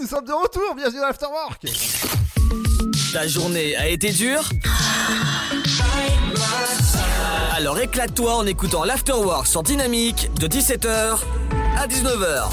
nous sommes de retour, bienvenue dans l'Afterwork Ta journée a été dure Alors éclate-toi en écoutant l'Afterwork sur Dynamique de 17h à 19h.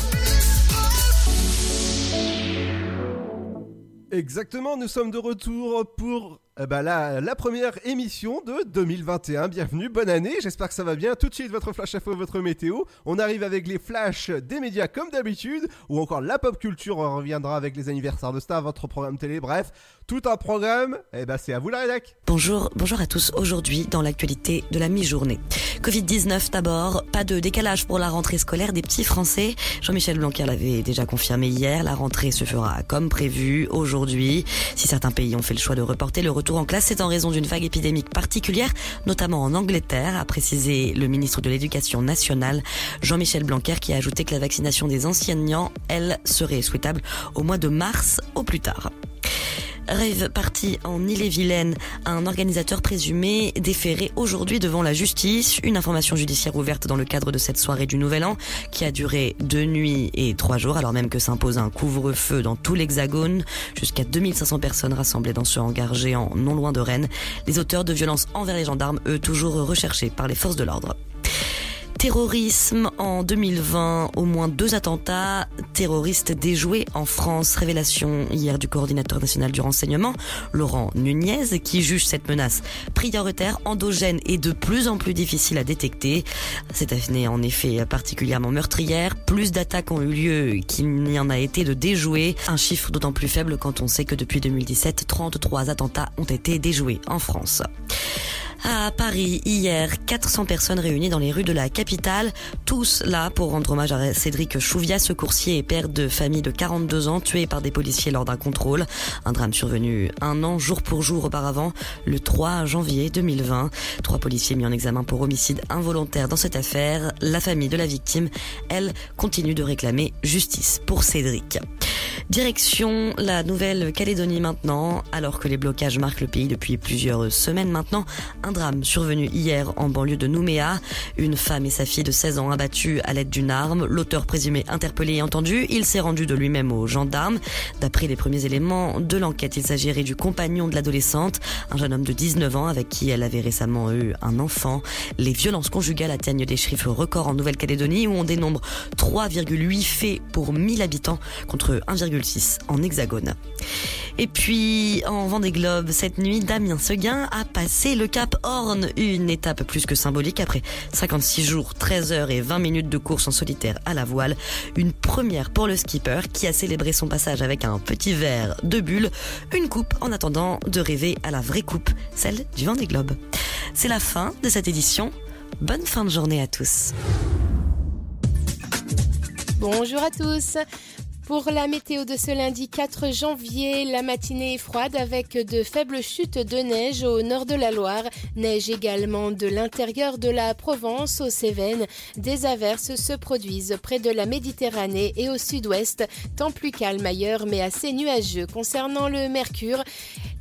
Exactement, nous sommes de retour pour eh ben, la, la première émission de 2021. Bienvenue, bonne année, j'espère que ça va bien. Tout de suite, votre flash info, votre météo. On arrive avec les flashs des médias comme d'habitude, ou encore la pop culture, reviendra avec les anniversaires de stars, votre programme télé, bref, tout un programme. Eh ben, c'est à vous la rédac. Bonjour, bonjour à tous. Aujourd'hui, dans l'actualité de la mi-journée. Covid-19 d'abord, pas de décalage pour la rentrée scolaire des petits Français. Jean-Michel Blanquer l'avait déjà confirmé hier. La rentrée se fera comme prévu aujourd'hui. Si certains pays ont fait le choix de reporter le retour en classe, c'est en raison d'une vague épidémique particulière, notamment en Angleterre, a précisé le ministre de l'Éducation nationale, Jean-Michel Blanquer, qui a ajouté que la vaccination des enseignants, elle, serait souhaitable au mois de mars au plus tard. Rêve parti en Ille-et-Vilaine, un organisateur présumé déféré aujourd'hui devant la justice. Une information judiciaire ouverte dans le cadre de cette soirée du Nouvel An qui a duré deux nuits et trois jours alors même que s'impose un couvre-feu dans tout l'Hexagone. Jusqu'à 2500 personnes rassemblées dans ce hangar géant non loin de Rennes. Les auteurs de violences envers les gendarmes, eux, toujours recherchés par les forces de l'ordre. Terrorisme en 2020, au moins deux attentats terroristes déjoués en France. Révélation hier du coordinateur national du renseignement, Laurent Nunez, qui juge cette menace prioritaire, endogène et de plus en plus difficile à détecter. Cette année en effet particulièrement meurtrière. Plus d'attaques ont eu lieu qu'il n'y en a été de déjoués. Un chiffre d'autant plus faible quand on sait que depuis 2017, 33 attentats ont été déjoués en France. À Paris, hier, 400 personnes réunies dans les rues de la capitale, tous là pour rendre hommage à Cédric Chouviat, ce coursier et père de famille de 42 ans, tué par des policiers lors d'un contrôle. Un drame survenu un an, jour pour jour auparavant, le 3 janvier 2020. Trois policiers mis en examen pour homicide involontaire dans cette affaire. La famille de la victime, elle, continue de réclamer justice pour Cédric. Direction la Nouvelle-Calédonie maintenant, alors que les blocages marquent le pays depuis plusieurs semaines maintenant. Drame survenu hier en banlieue de Nouméa. Une femme et sa fille de 16 ans abattues à l'aide d'une arme. L'auteur présumé interpellé et entendu, il s'est rendu de lui-même aux gendarmes. D'après les premiers éléments de l'enquête, il s'agirait du compagnon de l'adolescente, un jeune homme de 19 ans avec qui elle avait récemment eu un enfant. Les violences conjugales atteignent des chiffres records en Nouvelle-Calédonie où on dénombre 3,8 faits pour 1000 habitants contre 1,6 en hexagone. Et puis, en Vendée Globe, cette nuit, Damien Seguin a passé le cap Horn, une étape plus que symbolique après 56 jours, 13 heures et 20 minutes de course en solitaire à la voile. Une première pour le skipper qui a célébré son passage avec un petit verre de bulle, une coupe en attendant de rêver à la vraie coupe, celle du Vendée Globe. C'est la fin de cette édition. Bonne fin de journée à tous. Bonjour à tous. Pour la météo de ce lundi 4 janvier, la matinée est froide avec de faibles chutes de neige au nord de la Loire. Neige également de l'intérieur de la Provence aux Cévennes. Des averses se produisent près de la Méditerranée et au sud-ouest, temps plus calme ailleurs mais assez nuageux. Concernant le mercure,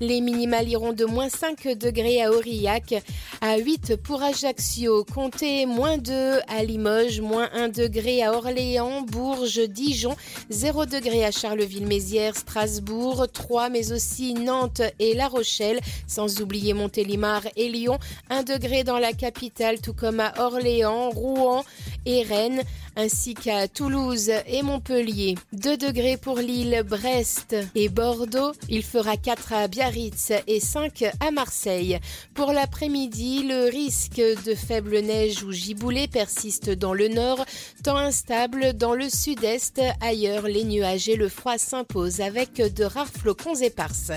les minimales iront de moins 5 degrés à Aurillac, à 8 pour Ajaccio, comptez moins 2 à Limoges, moins 1 degré à Orléans, Bourges, Dijon, 0 degré à Charleville-Mézières, Strasbourg, 3 mais aussi Nantes et La Rochelle, sans oublier Montélimar et Lyon, 1 degré dans la capitale tout comme à Orléans, Rouen et Rennes, ainsi qu'à Toulouse et Montpellier. 2 degrés pour Lille, Brest et Bordeaux, il fera 4 à Biarritz et 5 à Marseille. Pour l'après-midi, le risque de faible neige ou giboulée persiste dans le nord, temps instable dans le sud-est, ailleurs les nuages et le froid s'imposent avec de rares flocons éparses.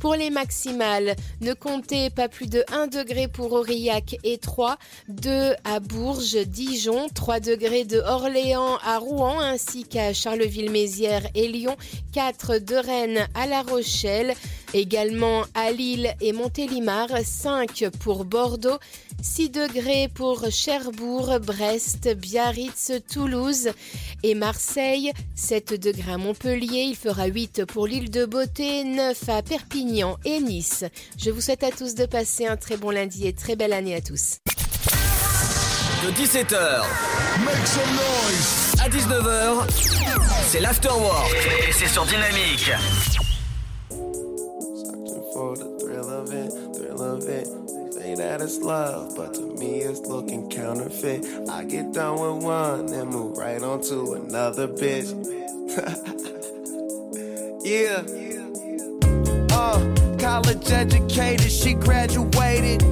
Pour les maximales, ne comptez pas plus de 1 degré pour Aurillac et 3, 2 à Bourges, Dijon, 3 degrés de Orléans à Rouen ainsi qu'à Charleville-Mézières et Lyon, 4 de Rennes à La Rochelle, également à Lille et Montélimar, 5 pour Bordeaux, 6 degrés pour Cherbourg, Brest, Biarritz, Toulouse et Marseille, 7 degrés à Montpellier, il fera 8 pour l'île de Beauté, 9 à Perpignan et Nice. Je vous souhaite à tous de passer un très bon lundi et très belle année à tous. De 17h Make some noise. à 19h, c'est l'Afterwork et c'est sur Dynamique. That it's love, but to me it's looking counterfeit. I get done with one, and move right on to another bitch. yeah. Uh, college educated, she graduated.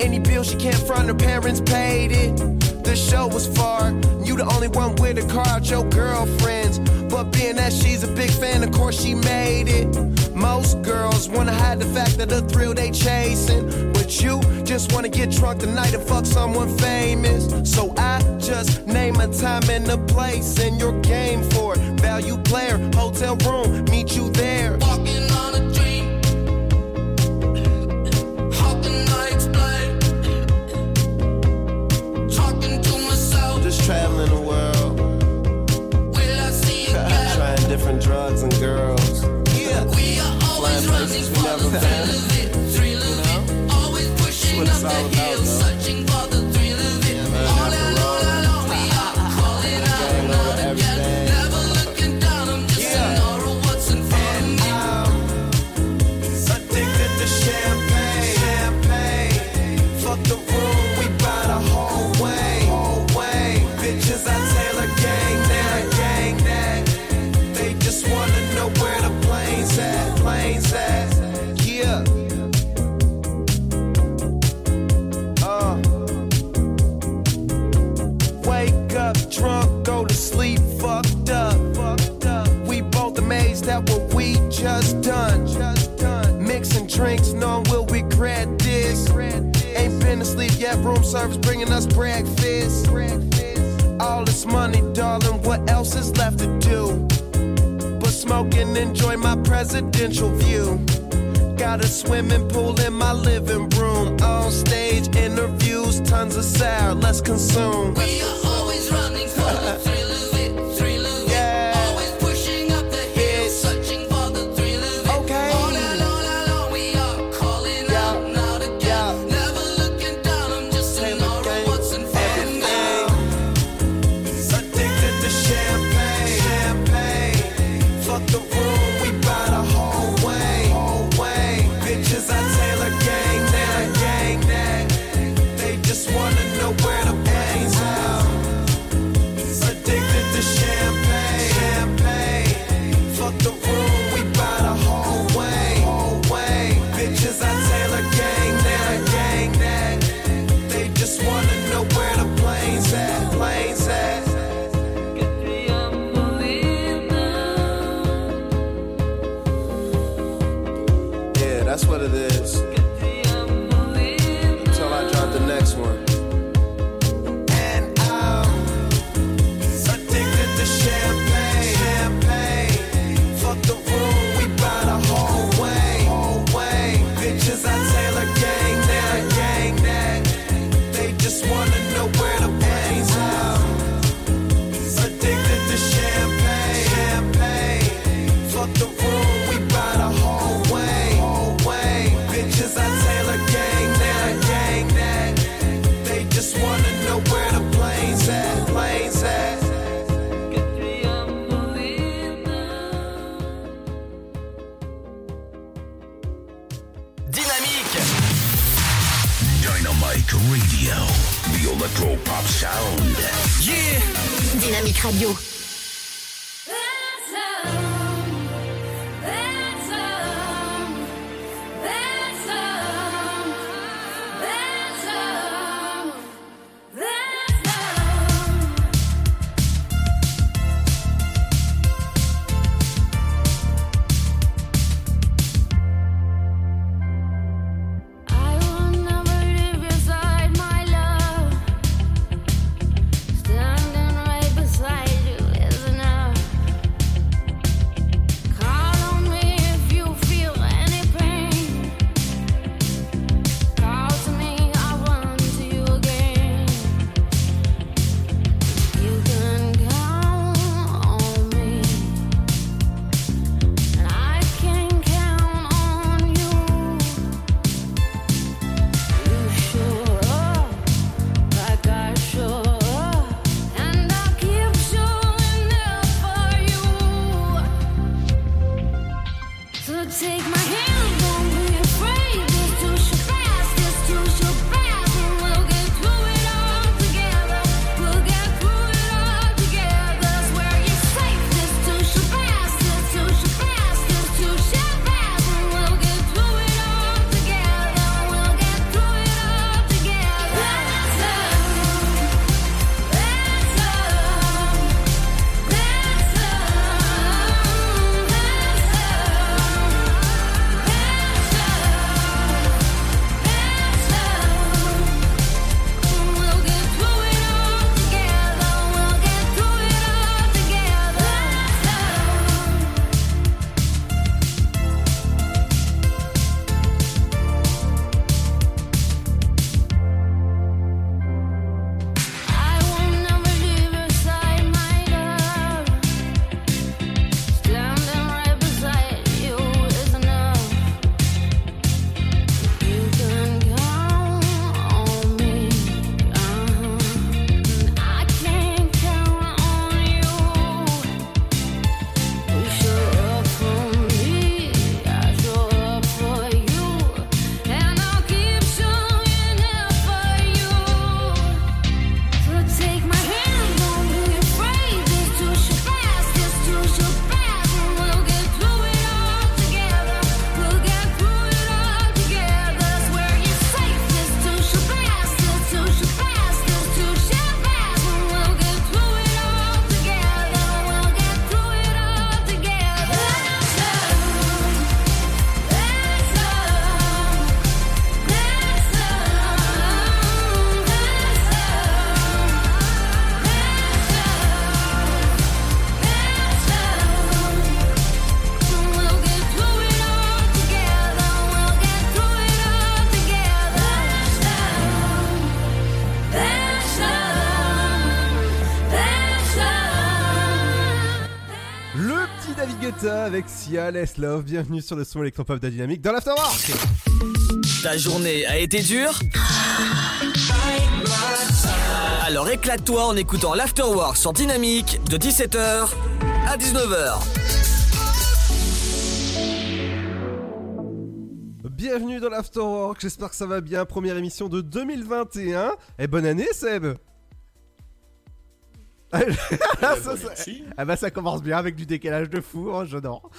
Any bill she can't front, her parents paid it. The show was far, you the only one with a car out your girlfriends. But being that she's a big fan, of course she made it. Most girls wanna hide the fact that the thrill they chasing. But you just wanna get drunk tonight and fuck someone famous. So I just name a time and a place, and your game for it. Value player, hotel room, meet you there. Traveling the world. Trying different drugs and girls. Yeah. We are always running for the thrill of it, thrill of it. Always pushing up the hill, searching for the yet, room service bringing us breakfast. All this money, darling, what else is left to do? But smoke and enjoy my presidential view. Got a swimming pool in my living room. On stage interviews, tons of sour, let's consume. We are always running for the Sia, Let's Love. Bienvenue sur le son électropop de la dynamique dans l'Afterwork. Ta journée a été dure Alors éclate-toi en écoutant l'Afterwork sur Dynamique de 17h à 19h. Bienvenue dans l'Afterwork, j'espère que ça va bien. Première émission de 2021. Et bonne année Seb ça, ça- Ah bah ça commence bien avec du décalage de fou, hein, j'adore.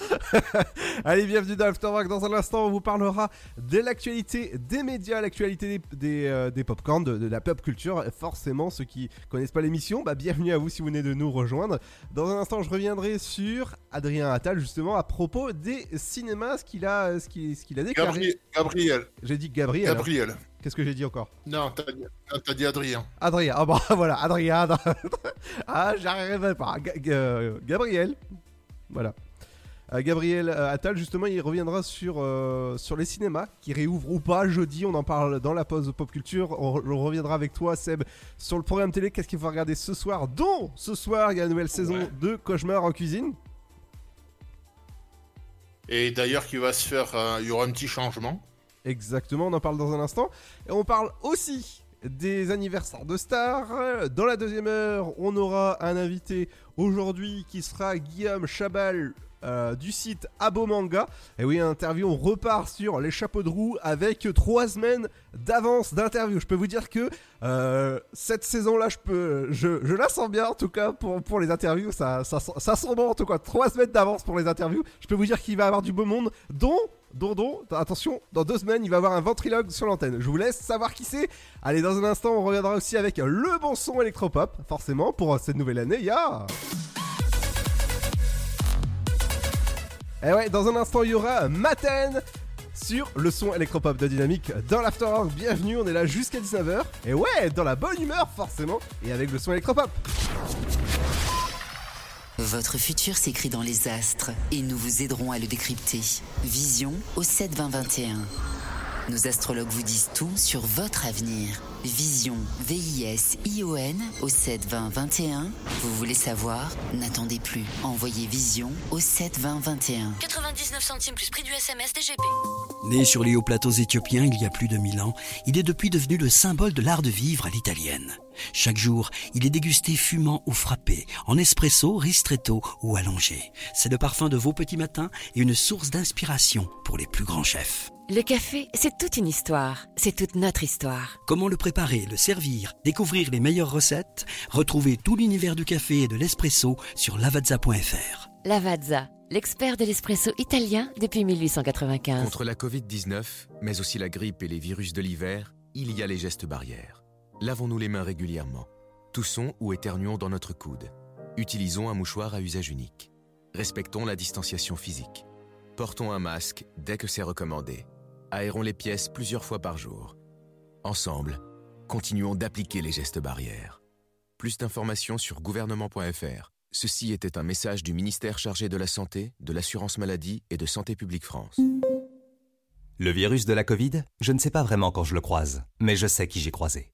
Allez, bienvenue dans l'Afterwork. Dans un instant, on vous parlera de l'actualité des médias, l'actualité des, des, euh, des popcorn, de, de la pop culture. Forcément, ceux qui connaissent pas l'émission, bah bienvenue à vous si vous venez de nous rejoindre. Dans un instant, je reviendrai sur Adrien Attal, justement, à propos des cinémas, ce qu'il a, ce qu'il, ce qu'il a déclaré. Gabriel. Gabriel. J'ai dit Gabriel. hein. Gabriel. Qu'est-ce que j'ai dit encore? Non, t'as dit, non, t'as dit Adrien. Adrien, ah bon voilà, Adrien. ah, j'arriverai pas. Ga- Gabriel. Voilà. Euh, Gabriel euh, Attal, justement, il reviendra sur, euh, sur les cinémas qui réouvrent ou pas jeudi. On en parle dans la pause pop culture. On, re- on reviendra avec toi, Seb, sur le programme télé. Qu'est-ce qu'il faut regarder ce soir Dont ce soir, il y a la nouvelle saison Ouais. de Cauchemar en cuisine. Et d'ailleurs, qui va se faire. euh, Il y aura un petit changement. Exactement, on en parle dans un instant. Et on parle aussi des anniversaires de stars. Dans la deuxième heure, on aura un invité aujourd'hui qui sera Guillaume Chabal. Euh, du site Abo Manga. Et oui, interview, on repart sur les chapeaux de roue avec trois semaines d'avance d'interview. Je peux vous dire que euh, cette saison-là, je peux, je, je la sens bien en tout cas pour, pour les interviews. Ça, ça, ça sent bon en tout cas. Trois semaines d'avance pour les interviews. Je peux vous dire qu'il va y avoir du beau monde, dont, dont, attention, dans deux semaines, il va avoir un ventriloque sur l'antenne. Je vous laisse savoir qui c'est. Allez, dans un instant, on reviendra aussi avec le bon son électropop, forcément, pour cette nouvelle année. Ya Et ouais, dans un instant, il y aura Maten sur le son électropop de Dynamique dans l'Afterwork. Bienvenue, on est là jusqu'à 19h. Et ouais, dans la bonne humeur, forcément, et avec le son électropop. Votre futur s'écrit dans les astres et nous vous aiderons à le décrypter. Vision au 7 20 21. Nos astrologues vous disent tout sur votre avenir. Vision, V-I-S-I-O-N au 7 20 21. Vous voulez savoir? N'attendez plus. Envoyez Vision au 7 20 21. 99 centimes plus prix du SMS DGP. Né sur les hauts plateaux éthiopiens il y a plus de mille ans, il est depuis devenu le symbole de l'art de vivre à l'italienne. Chaque jour, il est dégusté fumant ou frappé, en espresso, ristretto ou allongé. C'est le parfum de vos petits matins et une source d'inspiration pour les plus grands chefs. Le café, c'est toute une histoire. C'est toute notre histoire. Comment le préparer, le servir, découvrir les meilleures recettes? Retrouvez tout l'univers du café et de l'espresso sur lavazza.fr. Lavazza, l'expert de l'espresso italien depuis 1895. Contre la Covid-19, mais aussi la grippe et les virus de l'hiver, il y a les gestes barrières. Lavons-nous les mains régulièrement. Toussons ou éternuons dans notre coude. Utilisons un mouchoir à usage unique. Respectons la distanciation physique. Portons un masque dès que c'est recommandé. Aérons les pièces plusieurs fois par jour. Ensemble, continuons d'appliquer les gestes barrières. Plus d'informations sur gouvernement.fr. Ceci était un message du ministère chargé de la Santé, de l'Assurance Maladie et de Santé publique France. Le virus de la Covid, je ne sais pas vraiment quand je le croise, mais je sais qui j'ai croisé.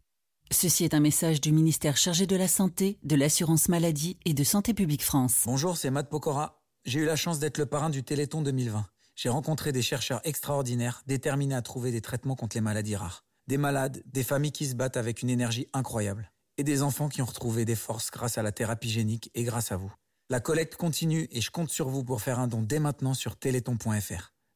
Ceci est un message du ministère chargé de la Santé, de l'Assurance Maladie et de Santé publique France. Bonjour, c'est Matt Pokora. J'ai eu la chance d'être le parrain du Téléthon 2020. J'ai rencontré des chercheurs extraordinaires, déterminés à trouver des traitements contre les maladies rares. Des malades, des familles qui se battent avec une énergie incroyable. Et des enfants qui ont retrouvé des forces grâce à la thérapie génique et grâce à vous. La collecte continue et je compte sur vous pour faire un don dès maintenant sur téléthon.fr.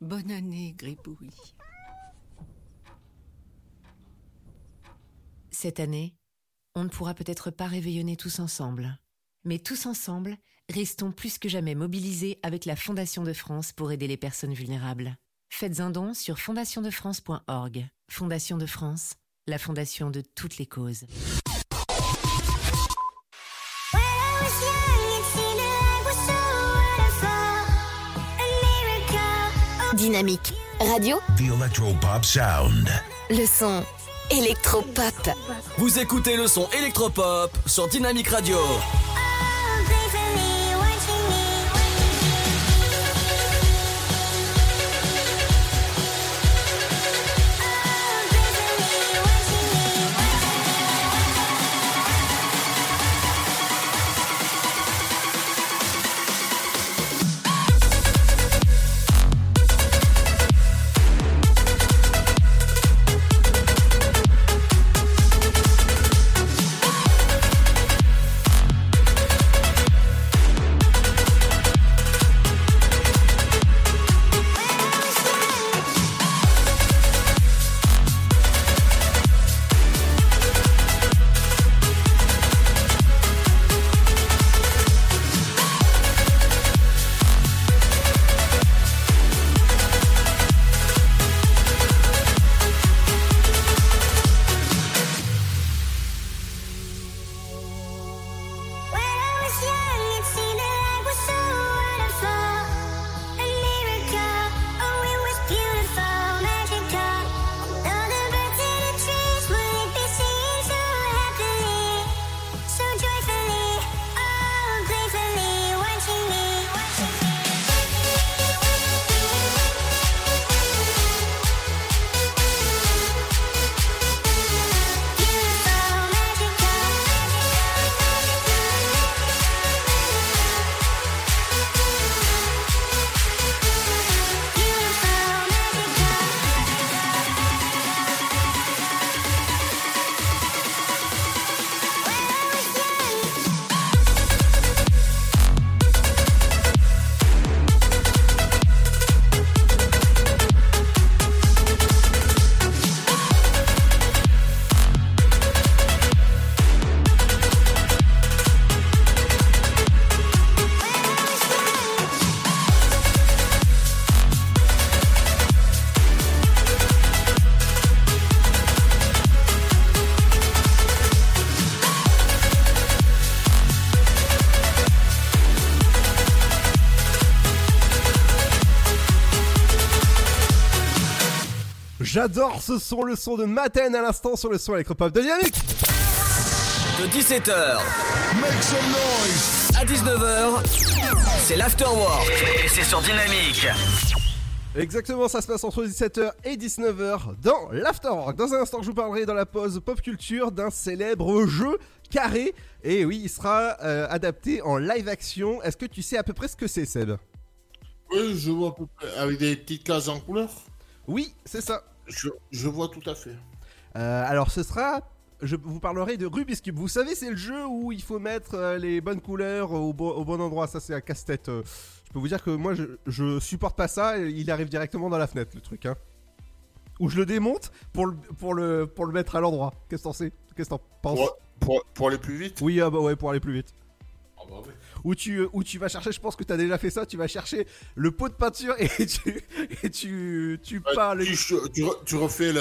Bonne année, Gribouille. Cette année, on ne pourra peut-être pas réveillonner tous ensemble. Mais tous ensemble, restons plus que jamais mobilisés avec la Fondation de France pour aider les personnes vulnérables. Faites un don sur fondationdefrance.org. Fondation de France, la fondation de toutes les causes. Dynamique Radio, The Electropop Sound. le son électropop. Vous écoutez le son électropop sur Dynamic Radio. J'adore ce son, le son de Maten à l'instant sur le son électropop de Dynamique. De 17h Make some noise à 19h, c'est l'afterwork et c'est sur Dynamique. Exactement, ça se passe entre 17h et 19h dans l'Afterwork. Dans un instant, je vous parlerai dans la pause pop culture d'un célèbre jeu carré. Et oui, il sera euh, adapté en live action. Est-ce que tu sais à peu près ce que c'est, Seb? Oui, je vois à peu près. Avec des petites cases en couleur Oui, c'est ça. Je, je vois tout à fait. Euh, alors ce sera, je vous parlerai de Rubik's Cube. Vous savez, c'est le jeu où il faut mettre euh, les bonnes couleurs au, bo- au bon endroit. Ça, c'est un casse-tête. euh. je peux vous dire que moi, je, je supporte pas ça. Il arrive directement dans la fenêtre, le truc. Hein. Ou je le démonte pour le, pour le, pour le mettre à l'endroit. Qu'est-ce que t'en sais? Qu'est-ce que t'en penses? Pour, pour, pour aller plus vite? Oui, ah bah ouais, pour aller plus vite. Où tu, où tu vas chercher, je pense que tu as déjà fait ça, tu vas chercher le pot de peinture et tu, et tu, tu peins le- Tu, tu re- tu refais le,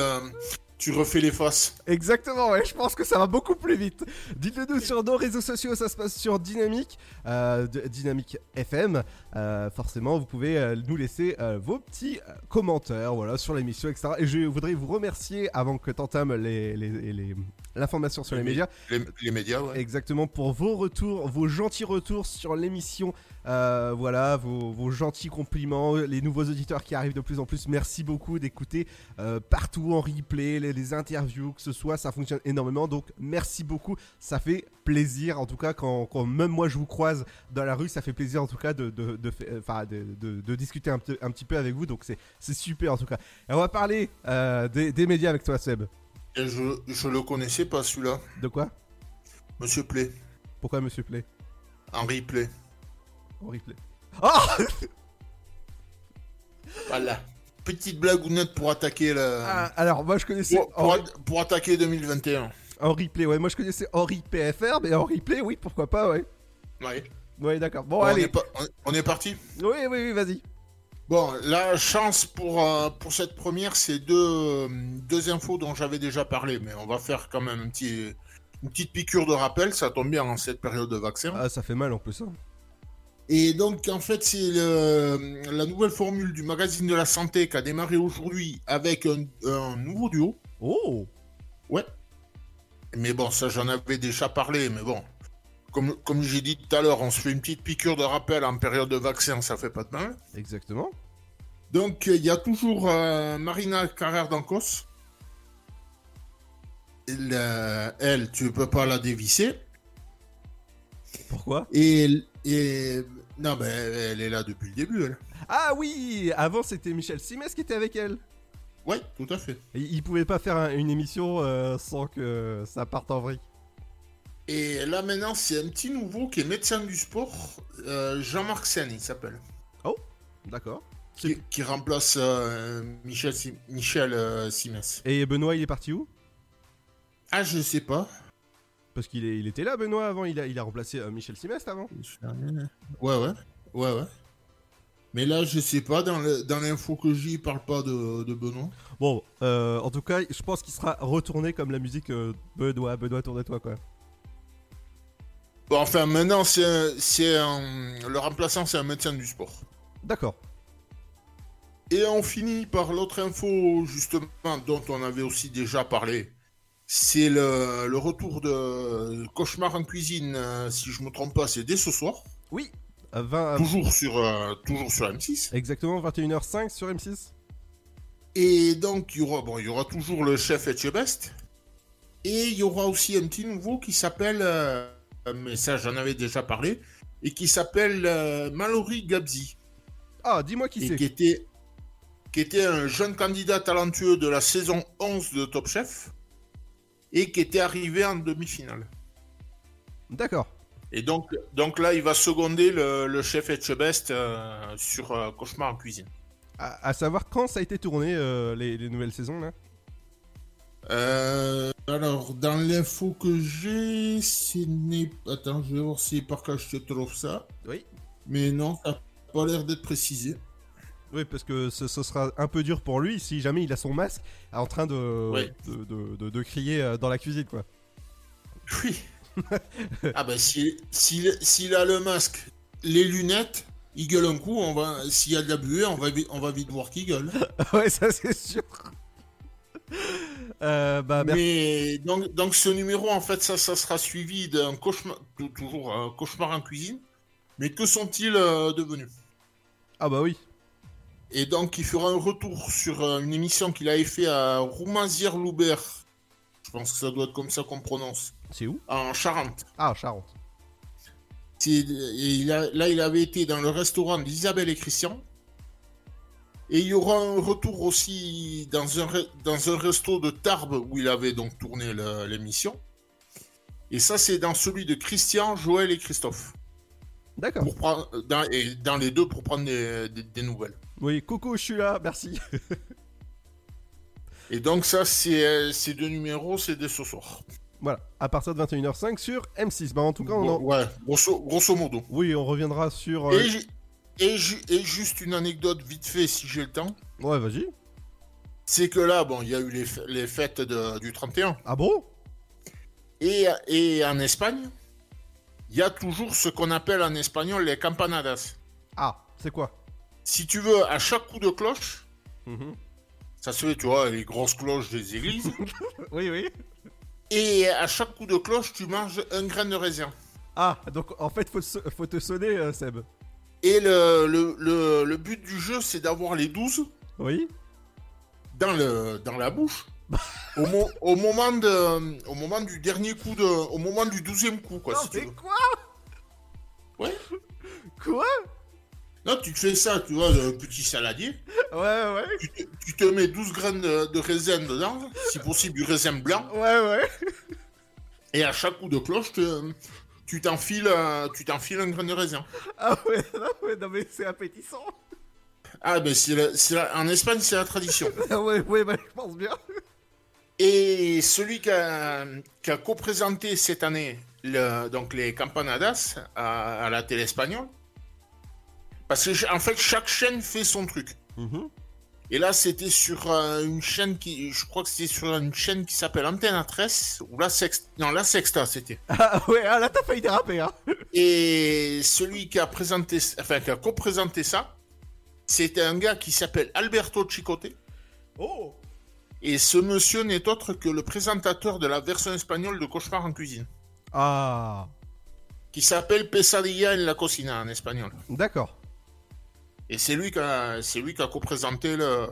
tu refais les faces. Exactement, ouais, je pense que ça va beaucoup plus vite. Dites-le nous sur nos réseaux sociaux, ça se passe sur Dynamique, euh, Dynamique FM. Euh, forcément, vous pouvez euh, nous laisser vos petits commentaires voilà, sur l'émission, etc. Et je voudrais vous remercier avant que t'entames les, les, les- l'information sur les, médias. les- médias, ouais. Exactement, pour vos retours, vos gentils retours sur l'émission. Voilà, vos, vos gentils compliments, les nouveaux auditeurs qui arrivent de plus en plus. Merci beaucoup d'écouter partout en replay, les, les interviews, que ce soit, ça fonctionne énormément. Donc merci beaucoup, ça fait plaisir en tout cas quand, quand même moi je vous croise dans la rue, ça fait plaisir en tout cas de, de, de, enfin, de, de- discuter un, petit- un petit peu avec vous. Donc c'est super en tout cas. Et on va parler euh, des, des médias avec toi Seb. Et je, je le connaissais pas celui-là. De quoi? Monsieur Play. Pourquoi Monsieur Play? Henri Play. En replay. Oh Voilà. Petite blagounette pour attaquer le. Ah, alors, moi, je connaissais pour, pour attaquer 2021. Henri Play. Ouais, moi, je connaissais Henri PFR, mais Henri Play, oui, pourquoi pas, ouais. Ouais. Ouais, d'accord. Bon, Bon, on, allez. est pas- on- on est parti Oui, oui, oui, vas-y. Bon, la chance pour, euh, pour cette première, c'est deux, euh, deux infos dont j'avais déjà parlé, mais on va faire quand même un petit, une petite piqûre de rappel, ça tombe bien en cette période de vaccin. Ah, ça fait mal en plus. hein. Et donc, en fait, c'est la nouvelle formule du magazine de la santé qui a démarré aujourd'hui avec un, un nouveau duo. Oh Ouais. Mais bon, ça, j'en avais déjà parlé, mais bon. Comme, comme j'ai dit tout à l'heure, on se fait une petite piqûre de rappel en période de vaccin, ça fait pas de mal. Exactement. Donc, il y a toujours euh, Marina Carrère d'Ancos. Elle, euh, elle, tu peux pas la dévisser. Pourquoi? Et, et non, ben, elle est là depuis le début, elle. Ah oui Avant, c'était Michel Simès qui était avec elle. Ouais, tout à fait. Et il pouvait pas faire un- une émission euh, sans que ça parte en vrille. Et là maintenant, c'est un petit nouveau qui est médecin du sport, euh, Jean-Marc Sen, il s'appelle. Oh, d'accord. Qui, qui remplace euh, Michel, Michel euh, Simès. Et Benoît, il est parti où? Ah, je sais pas. Parce qu'il est- il était là, Benoît, avant. Il a, il a remplacé euh, Michel Simès avant. Ouais, ouais, ouais, ouais. Mais là, je sais pas, dans le- dans l'info que j'ai, il parle pas de, de Benoît. Bon, euh, en tout cas, je pense qu'il sera retourné comme la musique euh, Benoît, Benoît, tourne-toi, quoi. Bon, enfin, maintenant, c'est un- c'est un- le remplaçant, c'est un médecin du sport. D'accord. Et on finit par l'autre info, justement, dont on avait aussi déjà parlé. C'est le, le retour de Cauchemar en cuisine, euh, si je me trompe pas, c'est dès ce soir. Oui. À 20, Toujours sur, euh, toujours sur M6. Exactement, 21h05 sur M6. Et donc, il y aura, bon, il y aura toujours le chef Etchebest. Et il y aura aussi un petit nouveau qui s'appelle, euh, mais ça j'en avais déjà parlé, et qui s'appelle euh, Mallory Gabzi. Ah, dis-moi qui c'est. qui était, qui était un jeune candidat talentueux de la saison 11 de Top Chef, et qui était arrivé en demi-finale. D'accord. Et donc, donc là, il va seconder le, le chef Etchebest euh, sur euh, Cauchemar en cuisine. À, à savoir quand ça a été tourné, euh, les, les nouvelles saisons, là? Euh, alors, dans l'info que j'ai, ce n'est... Attends, je vais voir si par cas je te trouve ça. Oui. Mais non, ça n'a pas l'air d'être précisé. Oui, parce que ce, ce sera un peu dur pour lui si jamais il a son masque en train de, Oui. de, de- de- de crier euh, dans la cuisine, quoi. Oui. ah ben, si- s'il s'il a le masque, les lunettes, il gueule un coup, on va... s'il y a de la buée, on va, on va vite voir qu'il gueule. ouais, ça c'est sûr. Euh, bah, merci. Mais donc, donc ce numéro, en fait, ça, ça sera suivi d'un cauchemar, tou- toujours un cauchemar en cuisine. Mais que sont-ils euh, devenus? Ah bah oui. Et donc, il fera un retour sur euh, une émission qu'il avait fait à Roumazières-Loubert. Je pense que ça doit être comme ça qu'on prononce. C'est où? En Charente. Ah, Charente. C'est- et il a- là, il avait été dans le restaurant d'Isabelle et Christian. Et il y aura un retour aussi dans un, dans un resto de Tarbes où il avait donc tourné l'émission. Et ça, c'est dans celui de Christian, Joël et Christophe. D'accord. Dans, et dans les deux pour prendre des, des- des nouvelles. Oui, coucou, je suis là, merci. Et donc ça, c'est euh, ces deux numéros, c'est dès ce soir. voilà, à partir de 21h05 sur M6. Bah, en tout cas, on en... Ouais, grosso, grosso modo. Oui, on reviendra sur. euh, Et, ju- et, ju- et juste une anecdote vite fait, si j'ai le temps. Ouais, vas-y. C'est que là, bon, il y a eu les, les fêtes de- du 31. Ah bon? Et, et en Espagne, il y a toujours ce qu'on appelle en espagnol les campanadas. Ah, c'est quoi? Si tu veux, à chaque coup de cloche, Mhm. ça se fait, tu vois, les grosses cloches des églises. Oui, oui. et à chaque coup de cloche, tu manges un grain de raisin. Ah, donc en fait, faut, te- faut te sonner, euh, Seb. Et le, le, le, le but du jeu, c'est d'avoir les 12 Oui. dans, le, dans la bouche. au, mo- au, moment de, au moment du dernier coup de. Au moment du douzième coup, quoi. Non, si tu mais veux. quoi? Ouais. Quoi? Là, tu te fais ça, tu vois, le petit saladier. Ouais, ouais. Tu te, tu te mets 12 graines de, de raisin dedans, si possible du raisin blanc. Ouais, ouais. Et à chaque coup de cloche, te- tu t'enfiles tu t'enfiles un grain de raisin. Ah ouais, non, ouais, non mais c'est appétissant. Ah, ben c'est la- en Espagne, c'est la tradition. ouais, ouais, bah, je pense bien. Et celui qui a, qui a co-présenté cette année le- donc les Campanadas à, à la télé espagnole, parce que en fait chaque chaîne fait son truc. Mhm. Et là c'était sur euh, une chaîne qui, je crois que c'était sur une chaîne qui s'appelle Antena 13 ou la Sexta, non la Sexta c'était. Ah ouais, ah, là t'as failli déraper, hein. Et celui qui a présenté, enfin qui a co-présenté ça, c'était un gars qui s'appelle Alberto Chicote. Oh. Et ce monsieur n'est autre que le présentateur de la version espagnole de Cauchemar en cuisine. Ah. Qui s'appelle Pesadilla en la cocina en espagnol. D'accord. Et c'est lui qui a, c'est lui qui a co-présenté le,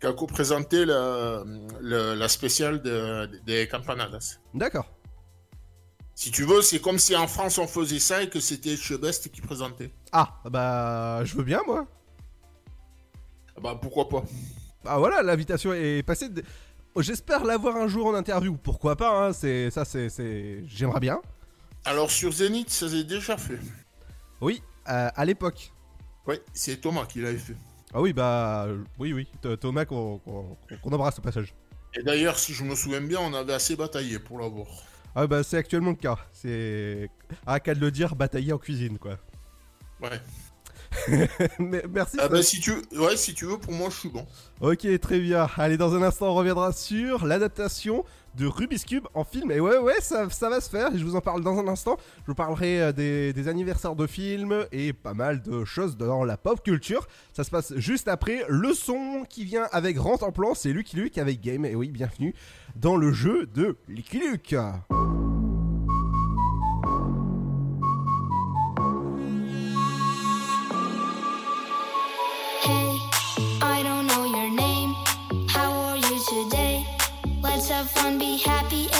qui a co-présenté le, le- la spéciale de- des Campanadas. D'accord. Si tu veux, c'est comme si en France on faisait ça et que c'était Chebest qui présentait. Ah, bah, je veux bien, moi. Bah, pourquoi pas. Ah voilà, l'invitation est passée. de- J'espère l'avoir un jour en interview. Pourquoi pas, hein, c'est ça, c'est, c'est... J'aimerais bien. Alors sur Zénith, ça s'est déjà fait. Oui, euh, à l'époque. Oui, c'est Thomas qui l'avait fait. Ah oui, bah, oui, oui, Th- Thomas qu'on, embrasse au passage. Et d'ailleurs, si je me souviens bien, on avait assez bataillé pour l'avoir. Ah bah, c'est actuellement le cas. C'est... Ah, qu'à de le dire, batailler en cuisine, quoi. Ouais. Mais- Merci. Ah bah, si tu, ouais, si tu veux, pour moi, je suis bon. Ok, très bien. Allez, dans un instant, on reviendra sur l'adaptation de Rubik's Cube en film. Et ouais, ouais, ça, ça va se faire. Et je vous en parle dans un instant. Je vous parlerai euh, des, des anniversaires de films et pas mal de choses dans la pop culture. Ça se passe juste après le son qui vient avec Rent en plan. C'est Lucky Luke avec Game. Et oui, bienvenue dans le jeu de Lucky Luke. Have fun, be happy,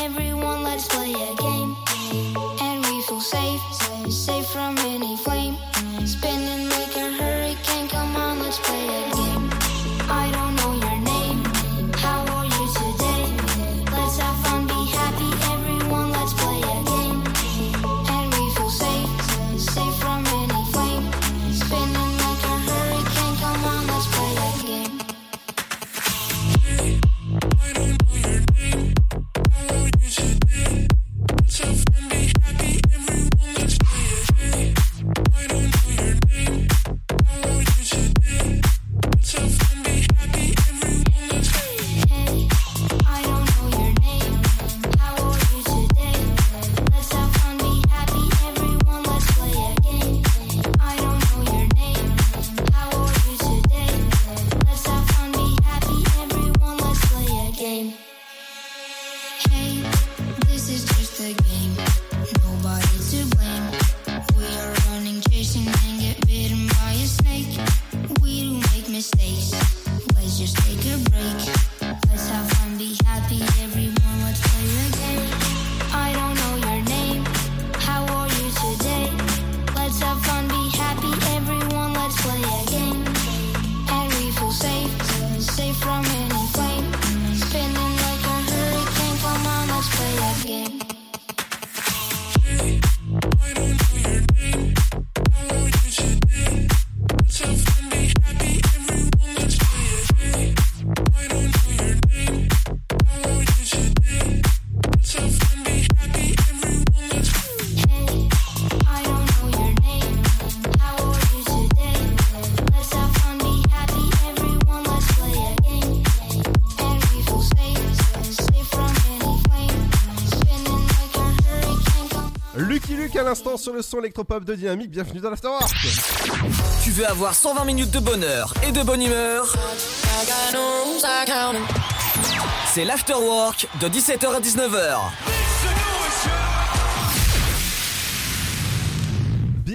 l'instant sur le son électropop de Dynamique. Bienvenue dans l'Afterwork. Tu veux avoir 120 minutes de bonheur et de bonne humeur? C'est l'Afterwork de 17h à 19h.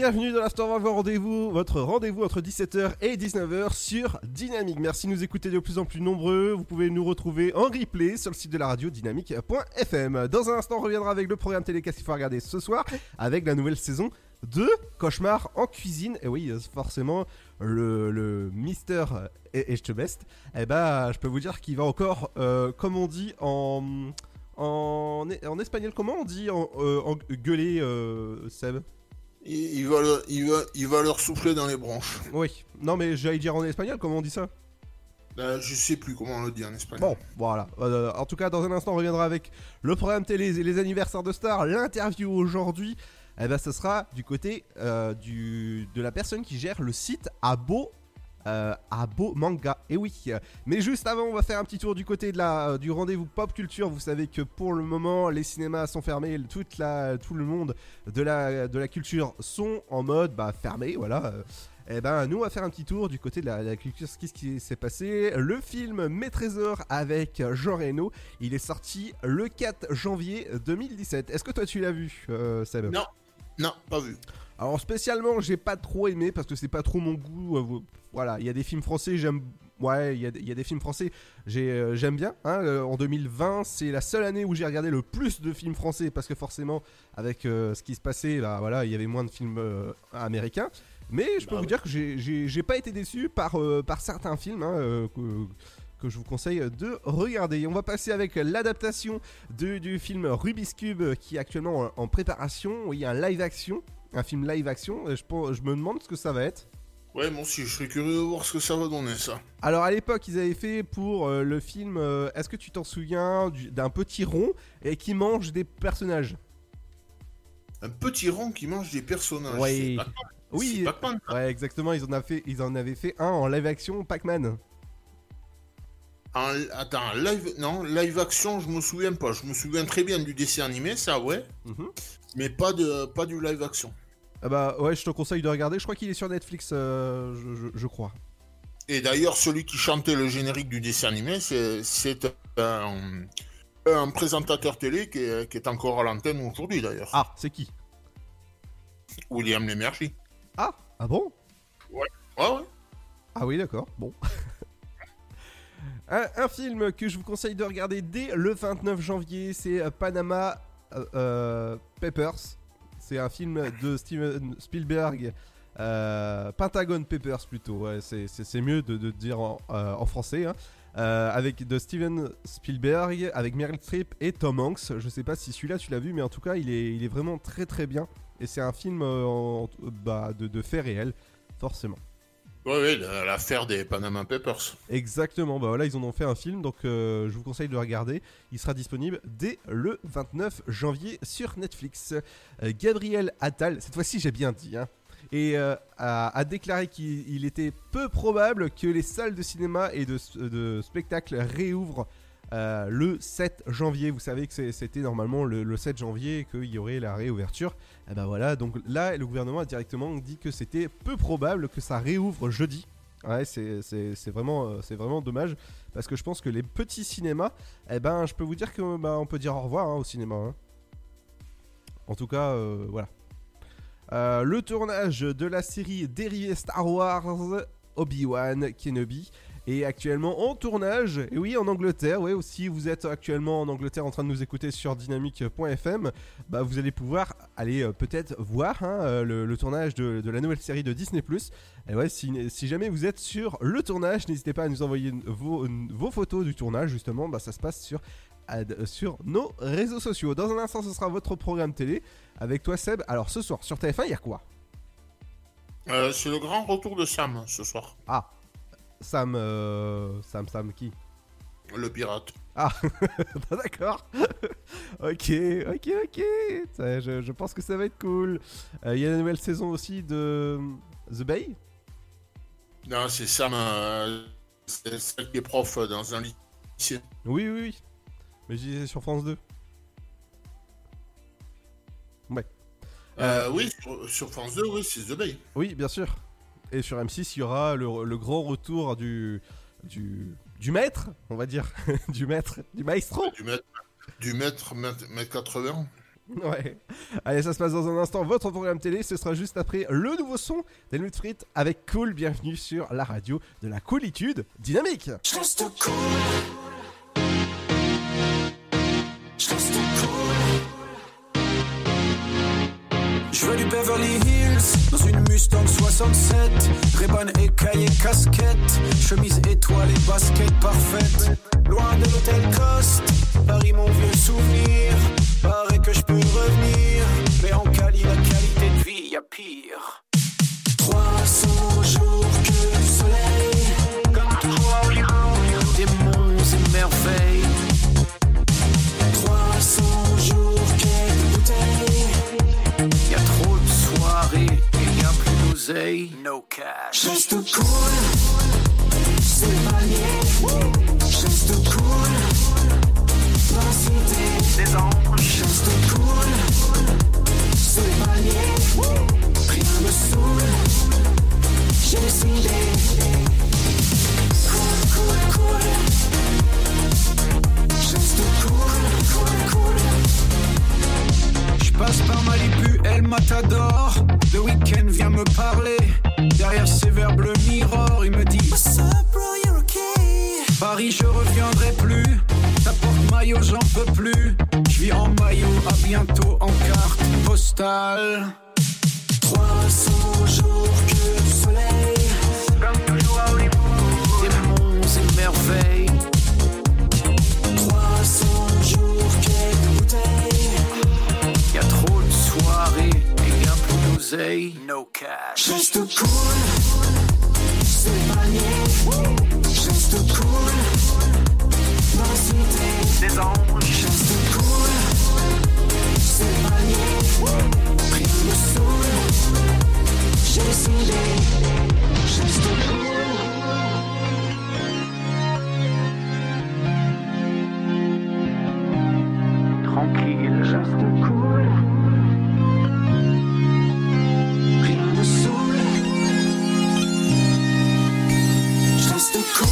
Bienvenue dans l'Afterwork, rendez-vous, votre rendez-vous entre 17h et 19h sur Dynamique. Merci de nous écouter de plus en plus nombreux. Vous pouvez nous retrouver en replay sur le site de la radio dynamique.fm. Dans un instant, on reviendra avec le programme télécast qu'il faut regarder ce soir avec la nouvelle saison de Cauchemar en cuisine. Et oui, forcément, le, Mister et, je te best, eh ben, je peux vous dire qu'il va encore, euh, comme on dit en, en, espagnol, comment on dit en, euh, gueuler, euh, Seb? Il, il va le- il, va, il va leur souffler dans les branches. Oui. Non, mais j'allais dire en espagnol, comment on dit ça? Euh, je sais plus comment on le dit en espagnol. Bon, voilà. Euh, en tout cas, dans un instant, on reviendra avec le programme télé et les anniversaires de stars. L'interview aujourd'hui, eh ben, ce sera du côté euh, du, de la personne qui gère le site Abo. Euh, Abo Manga, et oui. Mais juste avant, on va faire un petit tour du côté de la, du rendez-vous pop culture. Vous savez que pour le moment, les cinémas sont fermés, toute la, tout le monde de la, de la culture sont en mode bah, fermé, voilà. Eh ben, nous, on va faire un petit tour du côté de la, la culture. Qu'est-ce qui s'est passé Le film Mes Trésors avec Jean Reno, il est sorti le 4 janvier 2017. Est-ce que toi, tu l'as vu, euh, Seb? Non, non, pas vu. Alors, spécialement, j'ai pas trop aimé parce que c'est pas trop mon goût. euh, voilà, il y a des films français, j'aime. Ouais, il y, a- il y a des films français, euh, j'aime bien. hein. Euh, en 2020, c'est la seule année où j'ai regardé le plus de films français parce que forcément, avec euh, ce qui se passait, bah, voilà, il y avait moins de films euh, américains. Mais je peux vous dire que j'ai- pas été déçu par, euh, par certains films hein, que, que je vous conseille de regarder. On va passer avec l'adaptation du film Rubik's Cube qui est actuellement en, en préparation. Oui, un live action, un film live action. Et Je, je me demande ce que ça va être. Ouais, moi aussi, je serais curieux de voir ce que ça va donner, ça. Alors à l'époque, ils avaient fait pour euh, le film. euh, Est-ce que tu t'en souviens du- d'un petit rond et qui mange des personnages Un petit rond qui mange des personnages. Ouais. Oui, ouais, exactement. Ils en, avaient fait, ils en avaient fait un en live action Pac-Man. En- attends, live, non, live action, je me souviens pas. Je me souviens très bien du dessin animé, ça, ouais. Mhm. Mais pas, de, pas du live action. Ah bah ouais, je te conseille de regarder. Je crois qu'il est sur Netflix, euh, je, je- je crois. Et d'ailleurs, celui qui chantait le générique du dessin animé, c'est un, un présentateur télé qui est, qui est encore à l'antenne aujourd'hui, d'ailleurs. Ah, c'est qui? William Lémergie. Ah, ah bon? Ouais, ouais, ouais. Ah oui, d'accord. Bon. un, un film que je vous conseille de regarder dès le 29 janvier, c'est euh, Panama euh, Papers. C'est un film de Steven Spielberg. euh, Pentagon Papers plutôt, c'est- mieux de, dire en, euh, français. hein. Euh, avec de Steven Spielberg, avec Meryl Streep et Tom Hanks. Je sais pas si celui-là tu l'as vu, mais en tout cas il est, vraiment très très bien. Et c'est un film bah, de, de faits réels, forcément. Ouais, ouais, la- l'affaire des Panama Papers. Exactement, bah voilà, ils en ont fait un film, donc euh, je vous conseille de le regarder. Il sera disponible dès le 29 janvier sur Netflix. Euh, Gabriel Attal, cette fois-ci j'ai bien dit, hein, euh, a, déclaré qu'il il était peu probable que les salles de cinéma et de, de spectacle réouvrent euh, le 7 janvier. Vous savez que c'était normalement le, le 7 janvier qu'il y aurait la réouverture. Et ben voilà, donc là, le gouvernement a directement dit que c'était peu probable que ça réouvre jeudi. Ouais, c'est vraiment, euh, vraiment dommage parce que je pense que les petits cinémas, eh ben, je peux vous dire que bah, on peut dire au revoir hein, au cinéma. hein. En tout cas, euh, voilà. Le tournage de la série dérivée Star Wars Obi-Wan Kenobi est actuellement en tournage. Et oui, en Angleterre. Ouais, aussi, vous êtes actuellement en Angleterre en train de nous écouter sur dynamique.fm. Bah, vous allez pouvoir aller euh, peut-être voir hein, euh, le, le tournage de, de la nouvelle série de Disney+. Et ouais, si, si jamais vous êtes sur le tournage, n'hésitez pas à nous envoyer vos, vos photos du tournage. Justement, bah, ça se passe sur ad- sur nos réseaux sociaux. Dans un instant, ce sera votre programme télé avec toi, Seb. Alors, ce soir, sur TF1, il y a quoi? Euh, c'est le grand retour de Sam ce soir. Ah, Sam, euh, Sam, Sam, qui? Le pirate. Ah, d'accord. ok, ok, ok. Ça, je, je pense que ça va être cool. Euh, Il y a la nouvelle saison aussi de The Bay? Non, c'est Sam, euh, c'est celle qui est prof dans un lycée. Oui, oui, oui. Mais je disais sur France 2. Ouais. Euh, oui, sur, sur France 2, oui, c'est The Bay. Oui, bien sûr. Et sur M6, il y aura le, le grand retour du, du, du maître, on va dire. du maître, du maestro. Du mètre, du mètre, mètre 80. Ouais. Allez, ça se passe dans un instant. Votre programme télé, ce sera juste après le nouveau son d'Helmut Frites avec Cool. Bienvenue sur la radio de la coolitude dynamique. Je reste cool. Du Beverly Hills dans une Mustang 67. Reban écaillé casquette, chemise étoilée, basket parfaite. Loin de l'hôtel Coste, Paris mon vieux souvenir. Paraît que je peux revenir, mais en Cali la qualité de vie y a pire. D'oseille. No cash. Reste cool, c'est manier. Reste cool, dans la cité des anges. Reste cool, c'est manier. Rien me saoule, j'ai décidé. Cool, cool, cool. Reste cool, cool, cool. Je passe par Malibu, El Matador. Le week-end vient me parler. Derrière ses verbes, le mirror, il me dit What's up, bro, you're okay. Paris, je reviendrai plus. Ta porte-maillot, j'en peux plus. Je vis en maillot, à bientôt en carte postale. 300 jours que No cash. Reste cool. C'est manier. Reste cool. Dans la cité des anges. Reste cool. C'est manier. Saoule. J'ai décidé. Reste cool. Tranquille. Reste cool. Je reste cool.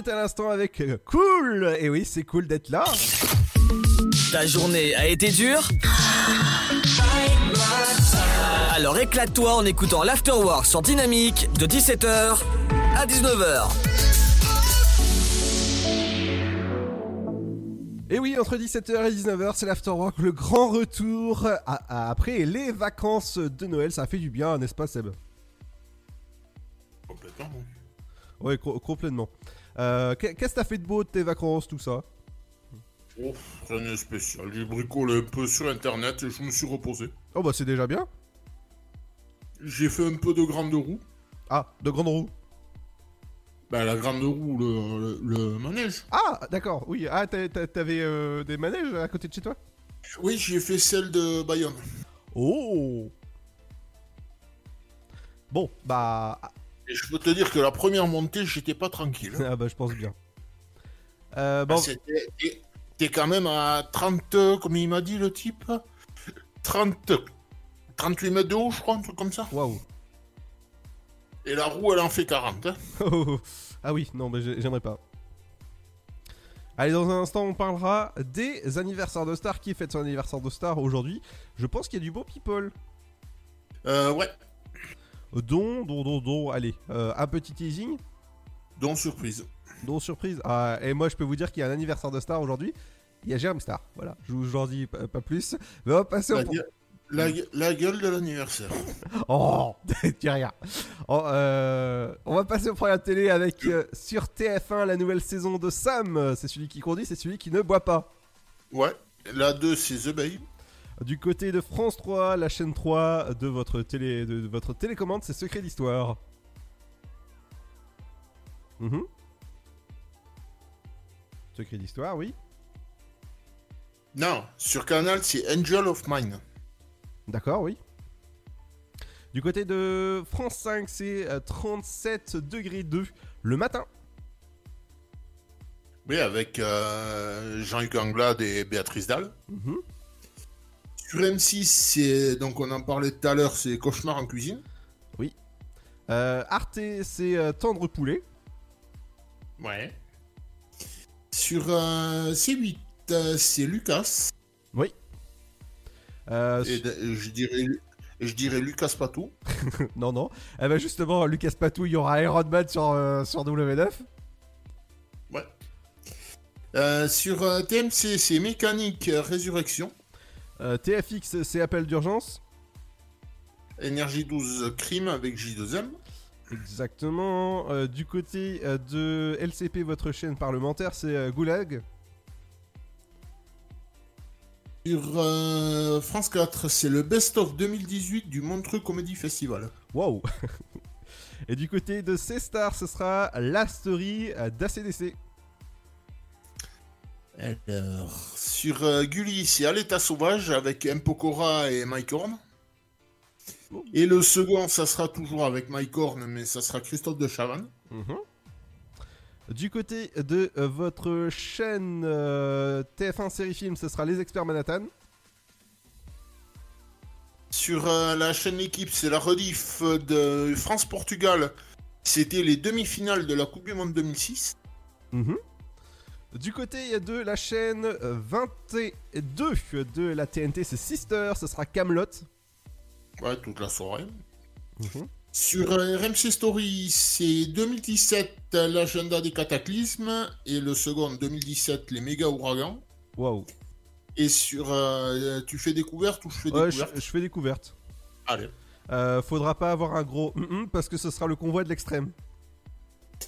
À l'instant avec euh, Cool Et oui, c'est cool d'être là. Ta journée a été dure? Alors éclate-toi en écoutant l'Afterwork sur Dynamique de 17h à 19h. Et oui, entre 17h et 19h, c'est l'Afterwork, le grand retour à- à- après les vacances de Noël. Ça a fait du bien, n'est-ce pas, Seb? Complètement. Ouais, co- complètement. Euh, qu'est- Qu'est-ce que t'as fait de beau de tes vacances, tout ça? Oh, rien de spécial. J'ai bricolé un peu sur internet et je me suis reposé. Oh bah c'est déjà bien. J'ai fait un peu de grande roue. Ah, de grande roue Bah la grande roue, le, le, le manège. Ah, d'accord, oui. Ah, t'a- t'a- t'avais euh, des manèges à côté de chez toi? Oui, j'ai fait celle de Bayonne. Oh Bon, bah... Et je peux te dire que la première montée, j'étais pas tranquille. Ah bah je pense bien. Euh, bon, Ah, c'était- T'es quand même à 30, comme il m'a dit le type 30, 38 mètres de haut, je crois, un truc comme ça. Waouh. Et la roue, elle en fait 40. hein. ah oui, non, mais j'ai- j'aimerais pas. Allez, dans un instant, on parlera des anniversaires de Star. Qui fête son anniversaire de Star aujourd'hui? Je pense qu'il y a du beau people. Euh, ouais. Dont, dont, dont, dont, allez, euh, un petit teasing. Dont surprise. Dont surprise. Ah, et moi, je peux vous dire qu'il y a un anniversaire de Star aujourd'hui. Il y a Jérôme Star. Voilà, je vous en dis pas, pas plus. Mais on va passer au. La, gue- la gue- la gueule de l'anniversaire. Oh, dis rien. Oh, euh, on va passer au programme télé avec euh, sur TF1 la nouvelle saison de Sam. C'est celui qui conduit, c'est celui qui ne boit pas. Ouais. La 2, c'est The Bay. Du côté de France 3, la chaîne 3 de votre, télé, de votre télécommande, c'est Secret d'Histoire. Mhm. Secret d'Histoire, oui. Non, sur Canal, c'est Angel of Mine. D'accord, oui. Du côté de France 5, c'est euh, 37 degrés 2 le matin. Oui, avec euh, Jean-Luc Anglade et Béatrice Dalle. Mhm. Sur M6, c'est donc on en parlait tout à l'heure, c'est Cauchemar en cuisine. Oui. Euh, Arte, c'est euh, Tendre Poulet. Ouais. Sur euh, C8, euh, c'est Lucas. Oui. Euh, Et je dirais, je dirais Lucas Patou. non, non. Eh ben justement, Lucas Patou, il y aura Iron Man sur, euh, sur W9. Ouais. Euh, sur euh, TMC, c'est Mécanique Résurrection. Euh, TFX, c'est appel d'urgence. Énergie 12 Crime avec J2M. Exactement. Euh, du côté euh, de LCP, votre chaîne parlementaire, c'est Goulag. Sur euh, France 4, c'est le best-of 2018 du Montreux Comedy Festival. Wow Et du côté de C-Star, ce sera la story d'ACDC. Alors, sur euh, Gulli, c'est À l'état sauvage avec M. Pokora et Mike Horn. Et le second, ça sera toujours avec Mike Horn, mais ça sera Christophe de Chavannes. Mhm. Du côté de euh, votre chaîne euh, TF1 série film, ce sera Les Experts Manhattan. Sur euh, la chaîne L'équipe, c'est la rediff de France-Portugal. C'était les demi-finales de la Coupe du Monde 2006. Mhm. Du côté de la chaîne euh, 22 de la TNT, c'est Sister, ce sera Camelot. Ouais, toute la soirée. Sur euh, RMC Story, c'est 2017 euh, l'agenda des cataclysmes et le second 2017 les méga ouragans. Waouh. Et sur euh, tu fais découverte ou je fais Ouais, je, découverte je fais découverte. Allez. Euh, faudra pas avoir un gros parce que ce sera le convoi de l'extrême.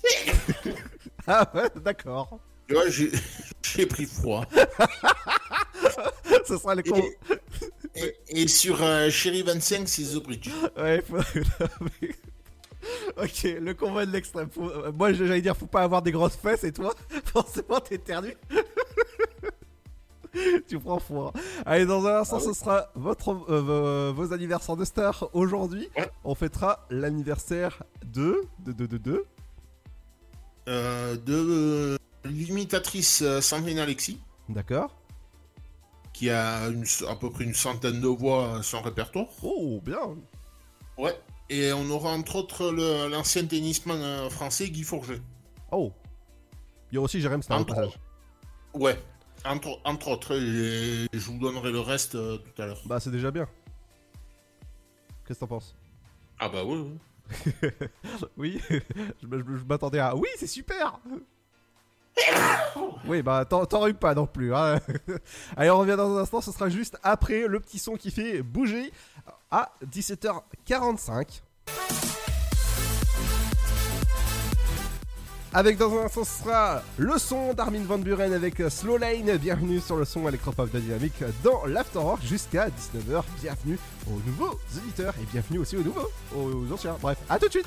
ah ouais, d'accord. Ouais, j'ai j'ai pris froid. ce sera le convoi. Et, et sur euh, Chéri 25, c'est The Bridge. Ouais, faut... ok, le convoi de l'extrême. Faut- euh, Moi, j'allais dire, faut pas avoir des grosses fesses et toi, forcément, t'éternues. tu prends froid. Allez, dans un instant, ce sera votre, euh, vos, vos anniversaires de stars. Aujourd'hui, on fêtera l'anniversaire de. de. de. de. de. Euh, de l'imitatrice euh, Sandrine Alexis, D'accord. qui a une- à peu près une centaine de voix à son répertoire. Oh, bien. Ouais. Et on aura entre autres le- l'ancien tennisman euh, français Guy Forget. Oh. Il y a aussi Jérém Star au Entre- passage. Ouais. Entre, entre autres, et je vous donnerai le reste euh, tout à l'heure. Bah, c'est déjà bien. Qu'est-ce que t'en penses? Ah bah oui, oui. oui, je, je- je m'attendais à. Oui, c'est super Oui, bah t'en rues pas non plus. hein. Allez, on revient dans un instant, ce sera juste après le petit son qui fait bouger à 17h45. Avec dans un instant, ce sera le son d'Armin Van Buren avec Slow Lane. Bienvenue sur le son électropop de Dynamique dans l'Afterwork jusqu'à 19h. Bienvenue aux nouveaux auditeurs et bienvenue aussi aux nouveaux, aux anciens. Bref, à tout de suite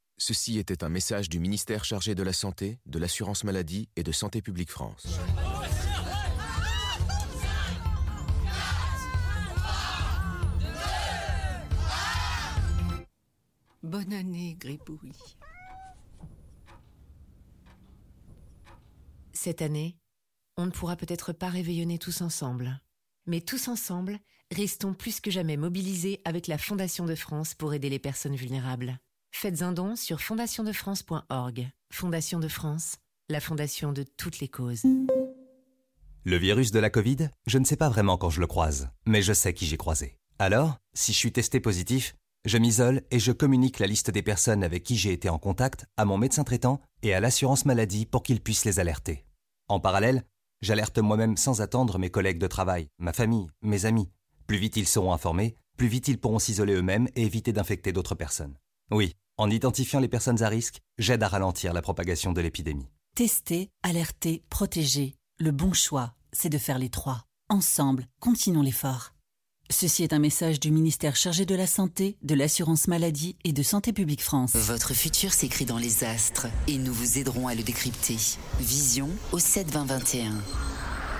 Ceci était un message du ministère chargé de la Santé, de l'Assurance Maladie et de Santé Publique France. Bonne année, Gribouille. Cette année, on ne pourra peut-être pas réveillonner tous ensemble. Mais tous ensemble, restons plus que jamais mobilisés avec la Fondation de France pour aider les personnes vulnérables. Faites un don sur fondationdefrance.org. Fondation de France, la fondation de toutes les causes. Le virus de la Covid, je ne sais pas vraiment quand je le croise, mais je sais qui j'ai croisé. Alors, si je suis testé positif, je m'isole et je communique la liste des personnes avec qui j'ai été en contact à mon médecin traitant et à l'assurance maladie pour qu'ils puissent les alerter. En parallèle, j'alerte moi-même sans attendre mes collègues de travail, ma famille, mes amis. Plus vite ils seront informés, plus vite ils pourront s'isoler eux-mêmes et éviter d'infecter d'autres personnes. Oui, en identifiant les personnes à risque, j'aide à ralentir la propagation de l'épidémie. Tester, alerter, protéger. Le bon choix, c'est de faire les trois. Ensemble, continuons l'effort. Ceci est un message du ministère chargé de la Santé, de l'Assurance Maladie et de Santé Publique France. Votre futur s'écrit dans les astres et nous vous aiderons à le décrypter. Vision au 7 20 21.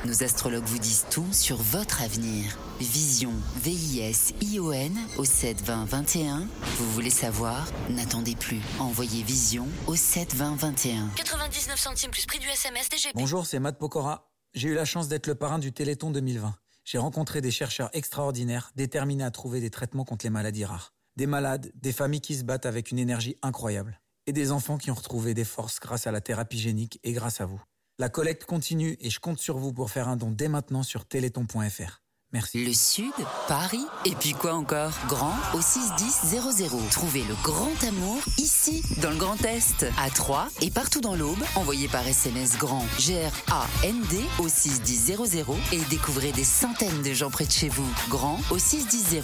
Nos astrologues vous disent tout sur votre avenir. Vision, V-I-S-I-O-N au 7 20 21. Vous voulez savoir? N'attendez plus. Envoyez Vision au 7 20 21. 99 centimes plus prix du SMS DGP. Bonjour, c'est Matt Pokora. J'ai eu la chance d'être le parrain du Téléthon 2020. J'ai rencontré des chercheurs extraordinaires déterminés à trouver des traitements contre les maladies rares. Des malades, des familles qui se battent avec une énergie incroyable. Et des enfants qui ont retrouvé des forces grâce à la thérapie génique et grâce à vous. La collecte continue et je compte sur vous pour faire un don dès maintenant sur téléthon.fr. Merci. Le Sud, Paris, et puis quoi encore? Grand au 61000. Trouvez le grand amour ici, dans le Grand Est, à Troyes et partout dans l'Aube. Envoyez par SMS grand G-R-A-N-D au 61000 et découvrez des centaines de gens près de chez vous. Grand au 61000.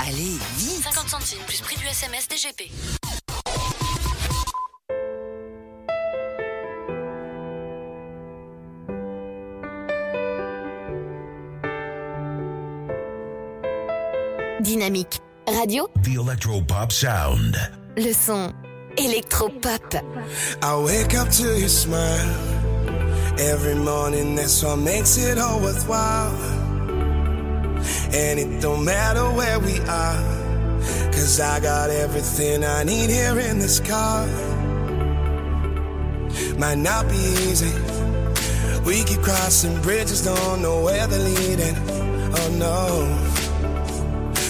Allez, vite 50 centimes plus prix du SMS DGP. Dynamique radio, The Electropop sound. le son électropop. I wake up to your smile every morning. That's what makes it all worthwhile. And it don't matter where we are, cause I got everything I need here in this car. Might not be easy. We keep crossing bridges, don't know where they're leading. Oh no.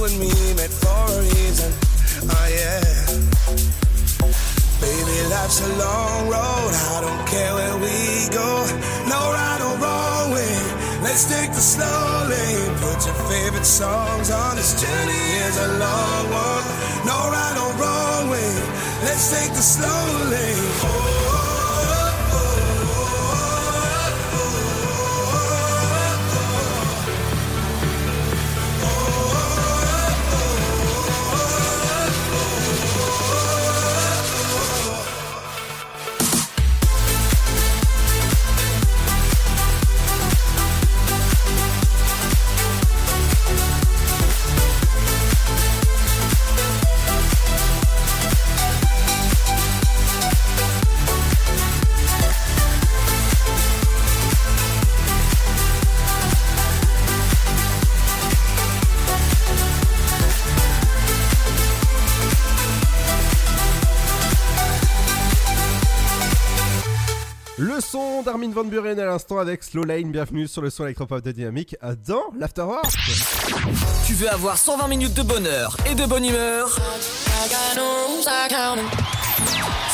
You and me met for a reason? Oh yeah. Baby, life's a long road. I don't care where we go. No right or wrong way. Let's take the slow lane. Put your favorite songs on. This journey is a long one. No right or wrong way. Let's take the slow lane. Le Buren à l'instant avec Slow Lane. Bienvenue sur le son électropop de Dynamique dans l'Afterwork. Tu veux avoir 120 minutes de bonheur et de bonne humeur?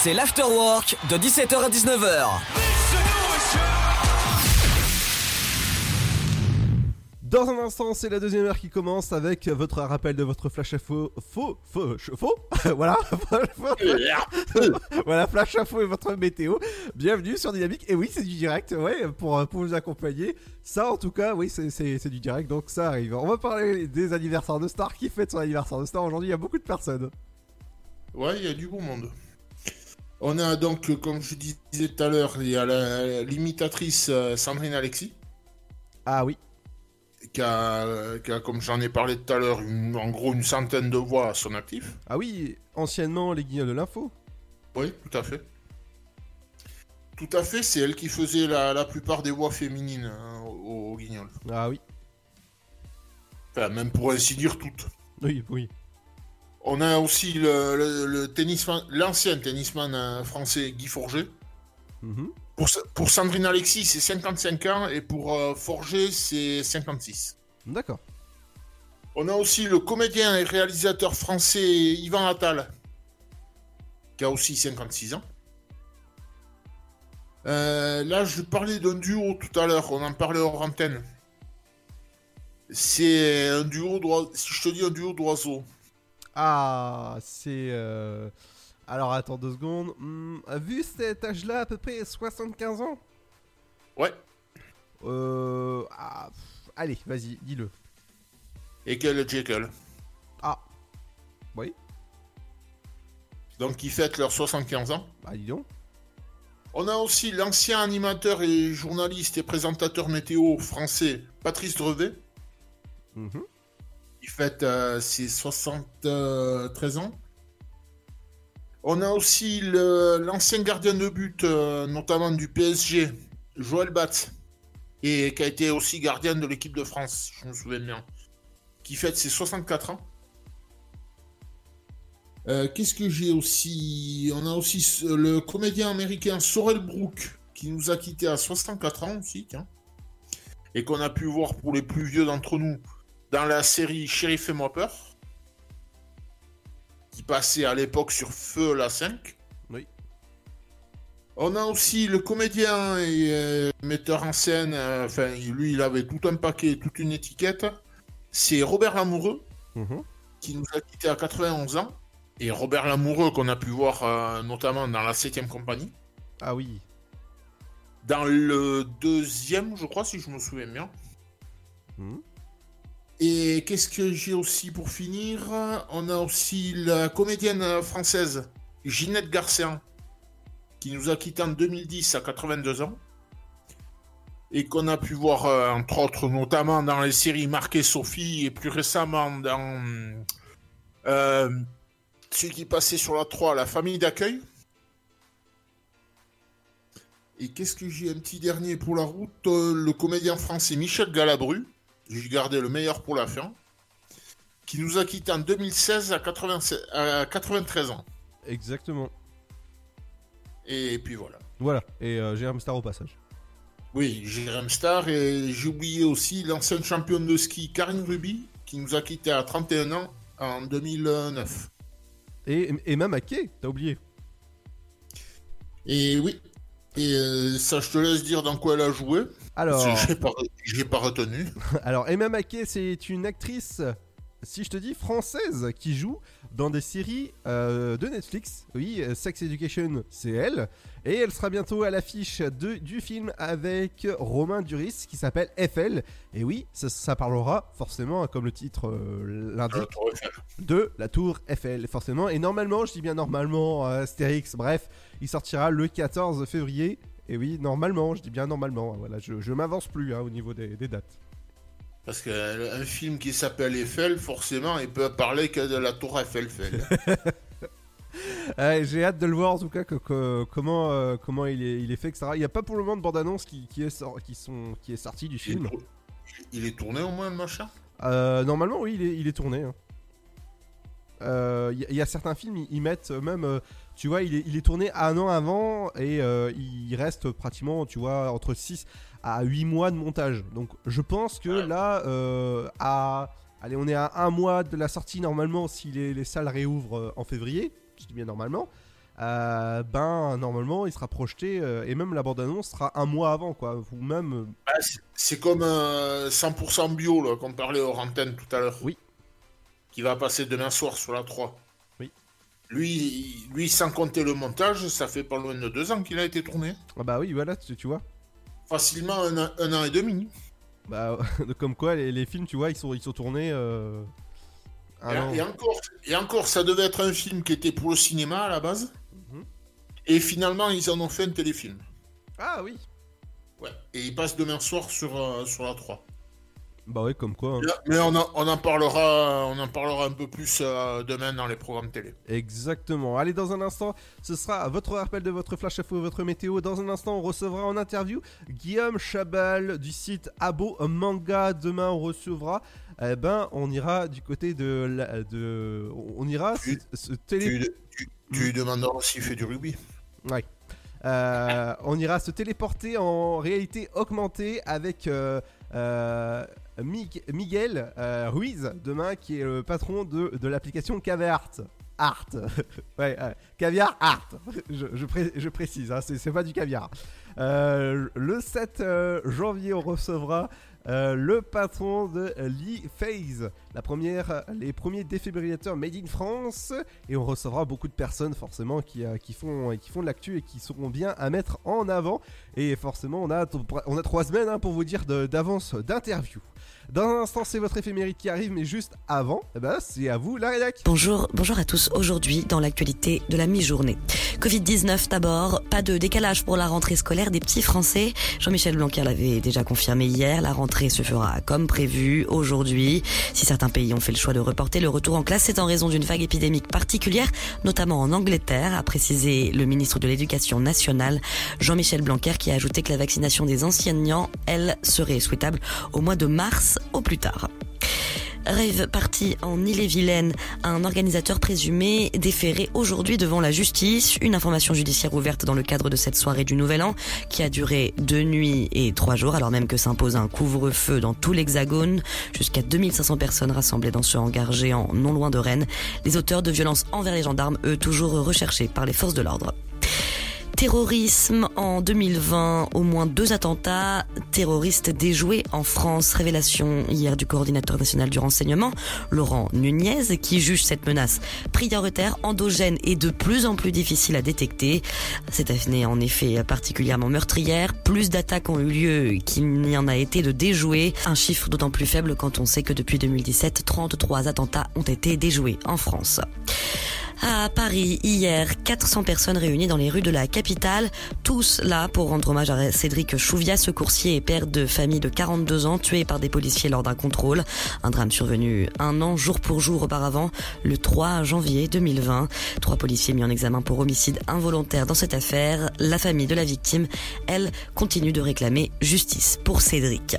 C'est l'Afterwork de 17h à 19h. Dans un instant, c'est la deuxième heure qui commence avec votre rappel de votre flash à faux. Faux Faux Voilà Voilà, flash à faux et votre météo. Bienvenue sur Dynamique. Et oui, c'est du direct, ouais, pour, pour vous accompagner. Ça, en tout cas, oui, c'est- du direct, donc ça arrive. On va parler des anniversaires de Star. Qui fête son anniversaire de Star aujourd'hui Il y a beaucoup de personnes. Ouais, il y a du beau monde. On a donc, euh, comme je disais tout à l'heure, il y a l'imitatrice euh, Sandrine Alexis. Ah oui. Qui a, qui a, comme j'en ai parlé tout à l'heure, en gros une centaine de voix à son actif. Ah oui, anciennement les guignols de l'info. Oui, tout à fait. Tout à fait, c'est elle qui faisait la, la plupart des voix féminines hein, au, au Guignol. Ah oui. Enfin, même pour ainsi dire toutes. Oui, oui. On a aussi le, le- le tennisman, l'ancien tennisman euh, français Guy Forger. Mhm. Pour, Sa- pour Sandrine Alexis, c'est 55 ans et pour euh, Forger, c'est 56. D'accord. On a aussi le comédien et réalisateur français Yvan Attal, qui a aussi 56 ans. Euh, là, je parlais d'un duo tout à l'heure, on en parlait hors antenne. C'est un duo d'oiseaux. Si je te dis un duo d'oiseaux, Ah, c'est. euh, Alors attends deux secondes. Hmm, vu cet âge-là, à peu près 75 ans? Ouais. Euh. ah, pff, allez, vas-y, dis-le. Et Jekyll. Ah. Oui. Donc, ils fêtent leurs 75 ans? Bah, dis donc. On a aussi l'ancien animateur et journaliste et présentateur météo français Patrice Drevet. Mhm. Il fête euh, ses 73 ans. On a aussi l'ancien gardien de but, euh, notamment du PSG, Joël Batz, et qui a été aussi gardien de l'équipe de France, je me souviens bien, qui fête ses 64 ans. Euh, Qu'est-ce que j'ai aussi? On a aussi le comédien américain Sorel Brook, qui nous a quittés à 64 ans aussi. Et qu'on a pu voir pour les plus vieux d'entre nous dans la série Sheriff et moi peur, qui passait à l'époque sur Feu la 5. Oui. On a aussi le comédien et euh, metteur en scène, euh, enfin lui il avait tout un paquet, toute une étiquette. C'est Robert Lamoureux, Mhm. qui nous a quittés à 91 ans. Et Robert Lamoureux qu'on a pu voir euh, notamment dans la 7ème compagnie. Ah oui. Dans le deuxième, je crois, si je me souviens bien. Mhm. Et qu'est-ce que j'ai aussi pour finir? On a aussi la comédienne française Ginette Garcian, qui nous a quittés en 2010 à 82 ans. Et qu'on a pu voir, euh, entre autres, notamment dans les séries et Sophie, et plus récemment dans euh, celui qui passait sur la 3, La famille d'accueil. Et qu'est-ce que j'ai un petit dernier pour la route? Euh, Le comédien français Michel Galabru, j'ai gardé le meilleur pour la fin, qui nous a quittés en 2016 à, 96 à 93 ans. Exactement. Et puis voilà. Voilà. Et euh, star au passage. Oui, Jérém Star et j'ai oublié aussi l'ancienne championne de ski Karine Ruby, qui nous a quittés à 31 ans en 2009. Et, et même à quai, t'as oublié. Et oui. Et euh, ça, je te laisse dire dans quoi elle a joué. Alors- J'ai pas, retenu. Alors, Emma Mackey, c'est une actrice, si je te dis française, qui joue dans des séries euh, de Netflix. Oui, euh, Sex Education, c'est elle. Et elle sera bientôt à l'affiche du film avec Romain Duris qui s'appelle FL. Et oui, ça, ça parlera forcément, comme le titre euh, l'indique, de la tour Eiffel, forcément. Et normalement, je dis bien normalement, euh, Astérix, bref, il sortira le 14 février. Et oui, normalement, je dis bien normalement. hein, Voilà, je, je m'avance plus hein, au niveau des, des dates. Parce qu'un film qui s'appelle Eiffel, forcément, il peut parler que de la tour Eiffel. J'ai hâte de le voir en tout cas que, que- comment, euh, comment il, est, il est fait, etc. Il n'y a pas pour le moment de bande-annonce qui, qui, est qui, sont, qui est sortie du film. Il est tourné au moins, le machin? Euh, normalement, oui, il est, il est tourné. hein. Euh, Il y, a- il y a certains films, ils, ils mettent même, euh, tu vois, il est, il est tourné un an avant et euh, il reste pratiquement, tu vois, entre 6 à 8 mois de montage. Donc je pense que là, euh, à, allez, on est à un mois de la sortie normalement si les, les salles réouvrent euh, en février, je dis bien normalement. euh, ben normalement il sera projeté euh, et même la bande-annonce sera un mois avant quoi, ou même. euh, Bah, c'est- comme euh, 100% bio, là, qu'on parlait hors antenne tout à l'heure. Oui. Qui va passer demain soir sur la 3. Lui, lui, sans compter le montage, ça fait pas loin de deux ans qu'il a été tourné. Ah bah oui, voilà, tu, tu vois. Facilement un, an- un an et demi. Bah comme quoi les, les films, tu vois, ils sont ils sont tournés. euh, un et, an. et encore, et encore, ça devait être un film qui était pour le cinéma à la base. Mhm. Et finalement, ils en ont fait un téléfilm. Ah oui. Ouais. Et il passe demain soir sur, euh, sur la 3. Bah ouais, comme quoi. hein. Mais on, en- on en parlera, on en parlera un peu plus euh, demain dans les programmes télé. Exactement. Allez, dans un instant, ce sera votre rappel de votre flash info, votre météo. Dans un instant, on recevra en interview Guillaume Chabal du site Abo Manga. Demain, on recevra. Eh ben, on ira du côté de, la- de, on ira se, se télé. Tu, tu, tu lui demanderas s'il fait du rugby. Ouais. Euh, on ira se téléporter en réalité augmentée avec euh, euh, Miguel euh, Ruiz demain qui est le patron de, de l'application Caviar Art. euh, Caviar Art. Je, je pré- je précise, hein, c'est pas du caviar. Euh, le 7 euh, janvier, on recevra le patron de Lee Phase, la première, les premiers défibrillateurs made in France, et on recevra beaucoup de personnes forcément qui, qui font, qui font de l'actu et qui seront bien à mettre en avant. Et forcément, on a, on a trois semaines hein, pour vous dire d'avance d'interview. Dans un instant, c'est votre éphémérite qui arrive, mais juste avant, eh ben, c'est à vous la rédac. Bonjour, bonjour à tous. Aujourd'hui, dans l'actualité de la mi-journée. Covid-19 d'abord, pas de décalage pour la rentrée scolaire des petits Français. Jean-Michel Blanquer l'avait déjà confirmé hier. La rentrée se fera comme prévu aujourd'hui. Si certains pays ont fait le choix de reporter le retour en classe, c'est en raison d'une vague épidémique particulière, notamment en Angleterre, a précisé le ministre de l'Éducation nationale, Jean-Michel Blanquer, qui a ajouté que la vaccination des enseignants, elle, serait souhaitable au mois de mars au plus tard. Rêve parti en Ille-et-Vilaine, un organisateur présumé déféré aujourd'hui devant la justice. Une information judiciaire ouverte dans le cadre de cette soirée du Nouvel An qui a duré deux nuits et trois jours alors même que s'impose un couvre-feu dans tout l'Hexagone. Jusqu'à 2500 personnes rassemblées dans ce hangar géant non loin de Rennes. Les auteurs de violences envers les gendarmes, eux, toujours recherchés par les forces de l'ordre. Terrorisme en 2020, au moins deux attentats terroristes déjoués en France. Révélation hier du coordinateur national du renseignement, Laurent Nunez, qui juge cette menace prioritaire, endogène et de plus en plus difficile à détecter. Cette année en effet particulièrement meurtrière. Plus d'attaques ont eu lieu qu'il n'y en a été de déjoués. Un chiffre d'autant plus faible quand on sait que depuis 2017, 33 attentats ont été déjoués en France. À Paris, hier, 400 personnes réunies dans les rues de la capitale, tous là pour rendre hommage à Cédric Chouviat, ce coursier et père de famille de 42 ans, tué par des policiers lors d'un contrôle. Un drame survenu un an, jour pour jour auparavant, le 3 janvier 2020. Trois policiers mis en examen pour homicide involontaire dans cette affaire. La famille de la victime, elle, continue de réclamer justice pour Cédric.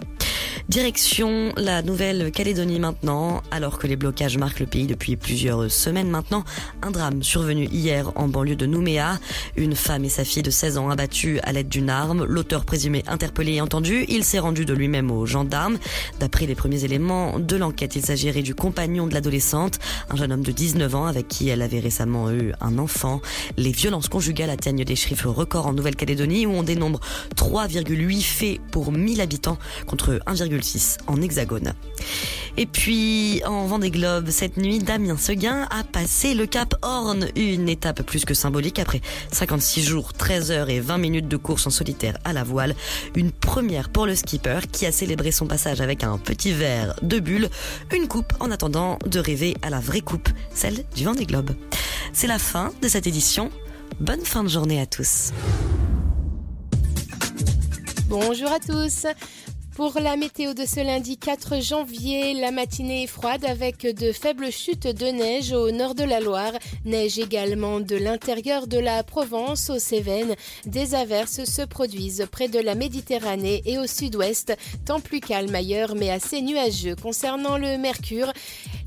Direction la Nouvelle-Calédonie maintenant, alors que les blocages marquent le pays depuis plusieurs semaines maintenant. Un drame survenu hier en banlieue de Nouméa. Une femme et sa fille de 16 ans abattues à l'aide d'une arme. L'auteur présumé interpellé et entendu, il s'est rendu de lui-même aux gendarmes. D'après les premiers éléments de l'enquête, il s'agirait du compagnon de l'adolescente, un jeune homme de 19 ans avec qui elle avait récemment eu un enfant. Les violences conjugales atteignent des chiffres records en Nouvelle-Calédonie où on dénombre 3,8 faits pour 1000 habitants contre 1,6 en hexagone. Et puis, en Vendée Globe, cette nuit, Damien Seguin a passé le cap Horn, une étape plus que symbolique après 56 jours, 13 heures et 20 minutes de course en solitaire à la voile. Une première pour le skipper qui a célébré son passage avec un petit verre de bulle, une coupe en attendant de rêver à la vraie coupe, celle du Vendée Globe. C'est la fin de cette édition. Bonne fin de journée à tous. Bonjour à tous. Pour la météo de ce lundi 4 janvier, la matinée est froide avec de faibles chutes de neige au nord de la Loire, neige également de l'intérieur de la Provence aux Cévennes. Des averses se produisent près de la Méditerranée et au sud-ouest, temps plus calme ailleurs mais assez nuageux. Concernant le mercure,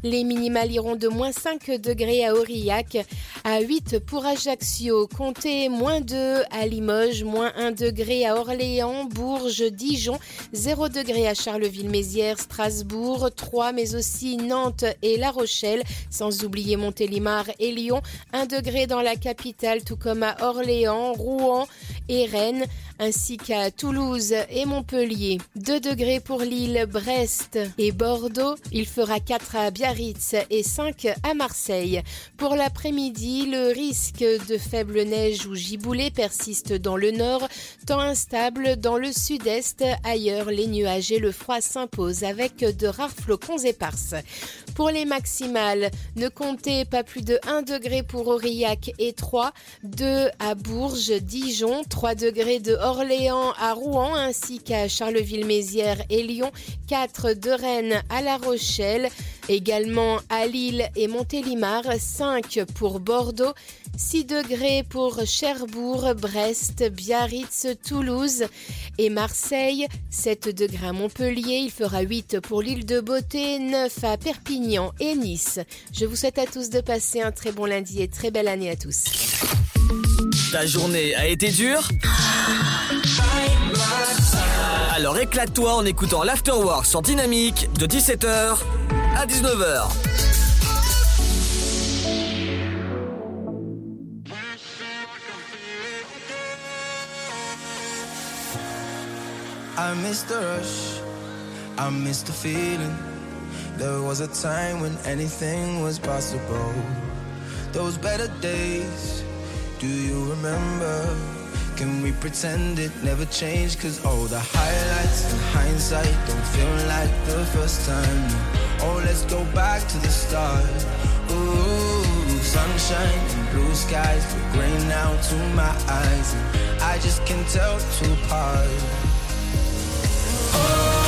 Les minimales iront de moins 5 degrés à Aurillac, à 8 pour Ajaccio, comptez moins 2 à Limoges, moins 1 degré à Orléans, Bourges, Dijon, 0 degré à Charleville-Mézières, Strasbourg, 3 mais aussi Nantes et La Rochelle, sans oublier Montélimar et Lyon, 1 degré dans la capitale tout comme à Orléans, Rouen et Rennes, ainsi qu'à Toulouse et Montpellier. 2 degrés pour Lille, Brest et Bordeaux. Il fera 4 à Biarritz et 5 à Marseille. Pour l'après-midi, le risque de faible neige ou giboulée persiste dans le nord, temps instable dans le sud-est. Ailleurs, les nuages et le froid s'imposent avec de rares flocons éparses. Pour les maximales, ne comptez pas plus de 1 degré pour Aurillac et 3, 2 à Bourges, Dijon, 3 degrés de Orléans à Rouen ainsi qu'à Charleville-Mézières et Lyon, 4 de Rennes à La Rochelle, également à Lille et Montélimar, 5 pour Bordeaux, 6 degrés pour Cherbourg, Brest, Biarritz, Toulouse et Marseille, 7 degrés à Montpellier, il fera 8 pour l'île de Beauté, 9 à Perpignan et Nice. Je vous souhaite à tous de passer un très bon lundi et très belle année à tous. Ta journée a été dure? Alors éclate-toi en écoutant l'Afterwork sur Dynamique de 17h à 19h. I miss the rush, I miss the feeling. There was a time when anything was possible. Those better days, do you remember? Can we pretend it never changed? Cause all the highlights and hindsight don't feel like the first time. Oh, let's go back to the start. Ooh, sunshine and blue skies, but gray now to my eyes. And I just can't tell two apart. We oh.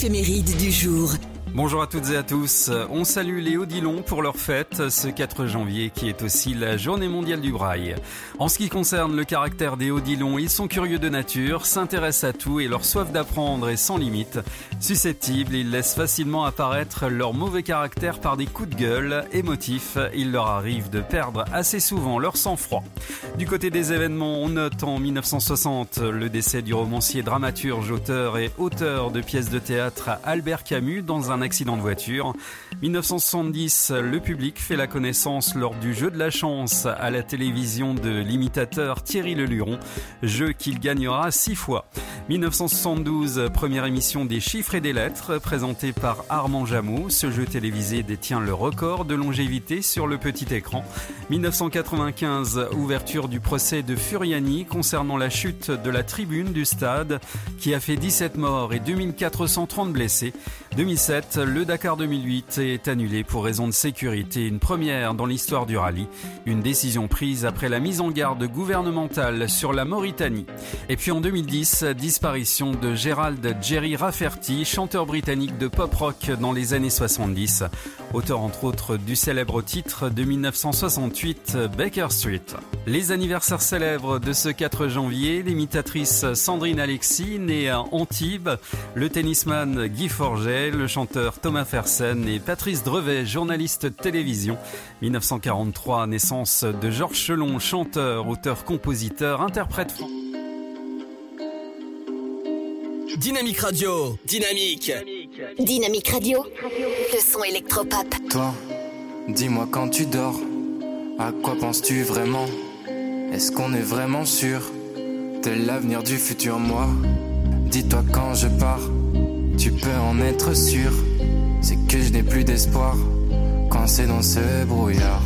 Du jour. Bonjour à toutes et à tous. On salue les Odilons pour leur fête ce 4 janvier qui est aussi la journée mondiale du braille. En ce qui concerne le caractère des Odilons, ils sont curieux de nature, s'intéressent à tout et leur soif d'apprendre est sans limite. Susceptibles, ils laissent facilement apparaître leur mauvais caractère par des coups de gueule émotifs. Il leur arrive de perdre assez souvent leur sang-froid. Du côté des événements, on note en 1960 le décès du romancier, dramaturge, auteur et auteur de pièces de théâtre Albert Camus dans un accident de voiture. 1970, le public fait la connaissance lors du jeu de la chance à la télévision de l'imitateur Thierry Leluron, jeu qu'il gagnera six fois. 1972, première émission des chiffres et des lettres présentée par Armand Jameau. Ce jeu télévisé détient le record de longévité sur le petit écran. 1995, ouverture du procès de Furiani concernant la chute de la tribune du stade qui a fait 17 morts et 2430 blessés. 2007, le Dakar 2008 est annulé pour raison de sécurité, une première dans l'histoire du rallye. Une décision prise après la mise en garde gouvernementale sur la Mauritanie. Et puis en 2010, disparition de Gerald Jerry Rafferty, chanteur britannique de pop rock dans les années 70, auteur entre autres du célèbre titre de 1968 Baker Street. Les anniversaires célèbres de ce 4 janvier, l'imitatrice Sandrine Alexis, née à Antibes, le tennisman Guy Forget, le chanteur Thomas Fersen et Patrice Drevet, journaliste de télévision. 1943, naissance de Georges Chelon, chanteur, auteur, compositeur, interprète. Dynamique Radio, dynamique. Dynamique Radio, le son électropop. Toi, dis-moi quand tu dors, à quoi penses-tu vraiment? Est-ce qu'on est vraiment sûr de l'avenir du futur moi? Dis-toi quand je pars, tu peux en être sûr. C'est que je n'ai plus d'espoir quand c'est dans ce brouillard.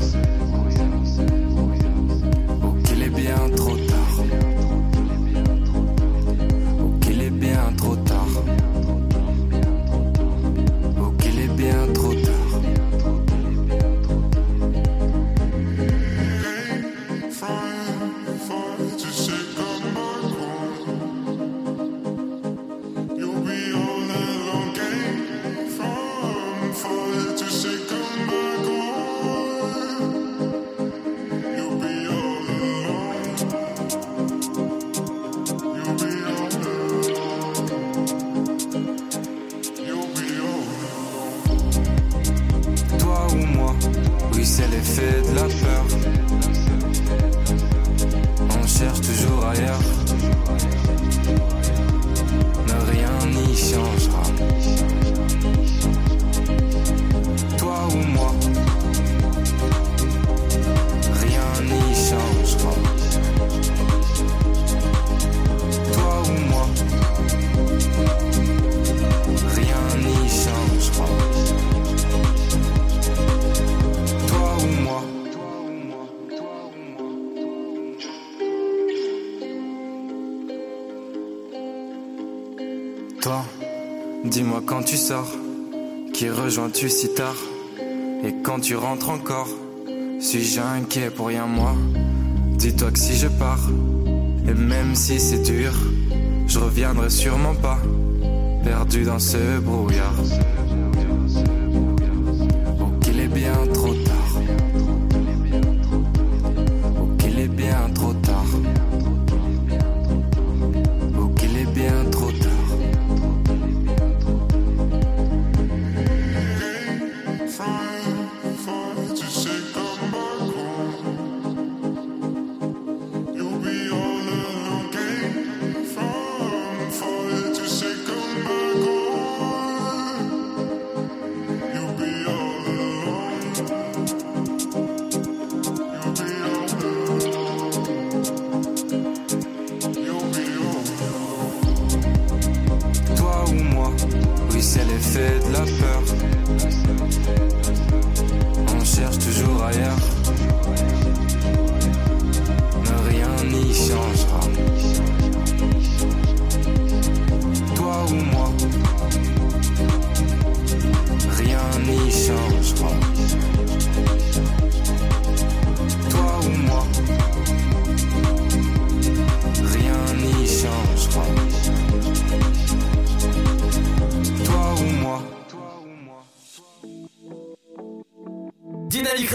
Si tard Et quand tu rentres encore, suis-je inquiet pour rien moi Dis-toi que si je pars, et même si c'est dur, je reviendrai sûrement pas, perdu dans ce brouillard.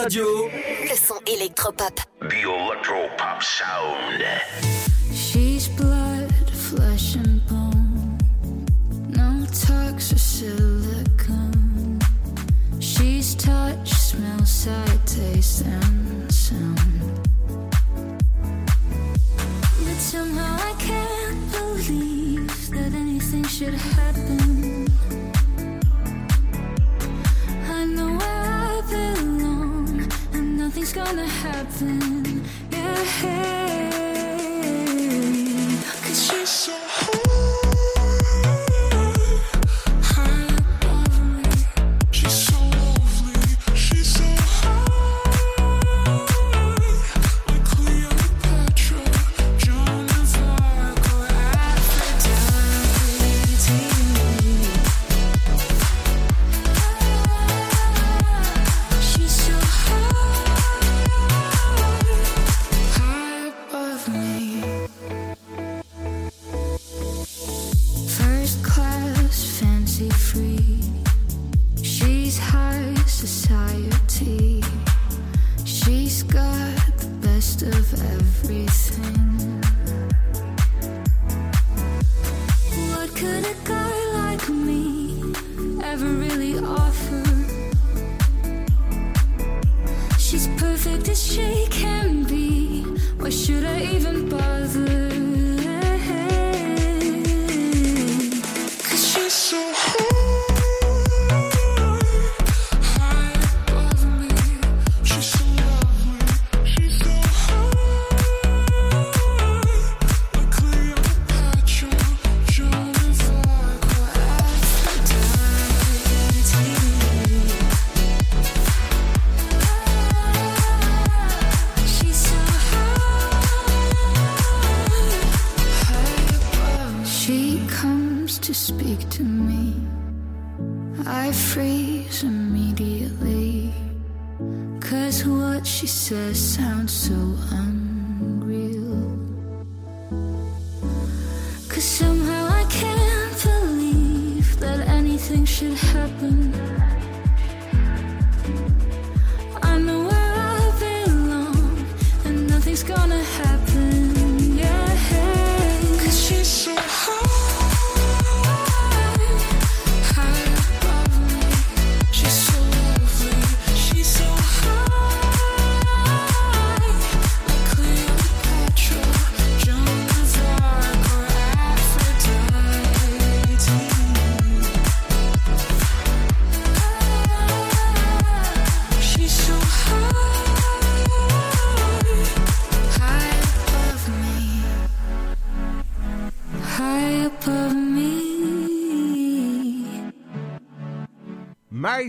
Radio. Le son électropop. The Electropop Sound. She's blood, flesh and bone. No tox or silicone. She's touch, smell, sight, taste, and sound. Gonna happen.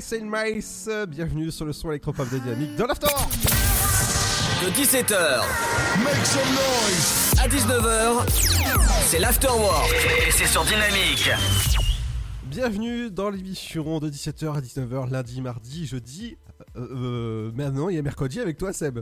And Mice, bienvenue sur le son électropop de Dynamique dans l'After De 17h. Make some noise. À 19h. C'est l'Afterwork. Et c'est sur Dynamique. Bienvenue dans l'émission de 17h à 19h, lundi, mardi, jeudi. Euh, euh, maintenant, il y a mercredi avec toi, Seb.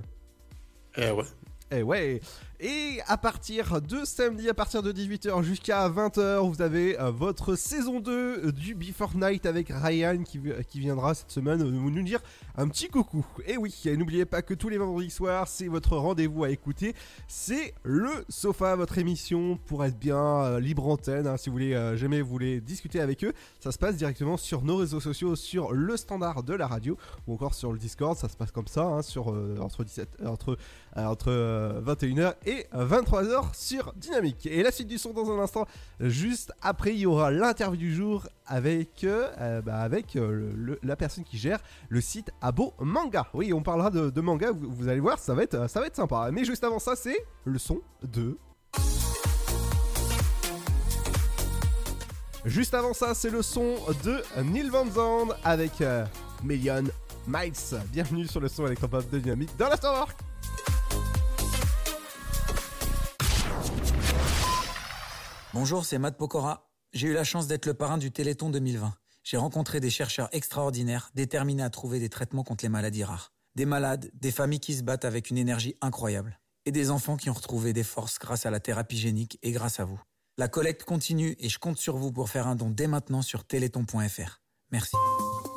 Eh ouais. Eh ouais. Et à partir de samedi, à partir de 18h jusqu'à 20h, vous avez euh, votre saison 2 du Before Night avec Ryan qui, qui viendra cette semaine euh, nous dire un petit coucou. Et oui, n'oubliez pas que tous les vendredis soirs, c'est votre rendez-vous à écouter. C'est le sofa, votre émission pour être bien euh, libre antenne. hein, si vous voulez jamais vous voulez discuter avec eux, ça se passe directement sur nos réseaux sociaux, sur le standard de la radio ou encore sur le Discord. Ça se passe comme ça, hein, sur entre 17 entre euh, entre euh, 21h et 23h sur Dynamique. Et la suite du son dans un instant. Juste après, il y aura l'interview du jour avec euh, euh, bah, avec euh, la personne qui gère le site Abo Manga. Oui, on parlera de, manga. Vous, allez voir, ça va être ça va être sympa. Mais juste avant ça, c'est le son de Juste avant ça, c'est le son de Neil Van Zandt avec euh, Million Miles. Bienvenue sur le son électropop de Dynamique dans l'Afterwork. Bonjour, c'est Matt Pokora. J'ai eu la chance d'être le parrain du Téléthon 2020. J'ai rencontré des chercheurs extraordinaires, déterminés à trouver des traitements contre les maladies rares. Des malades, des familles qui se battent avec une énergie incroyable. Et des enfants qui ont retrouvé des forces grâce à la thérapie génique et grâce à vous. La collecte continue et je compte sur vous pour faire un don dès maintenant sur téléthon.fr. Merci.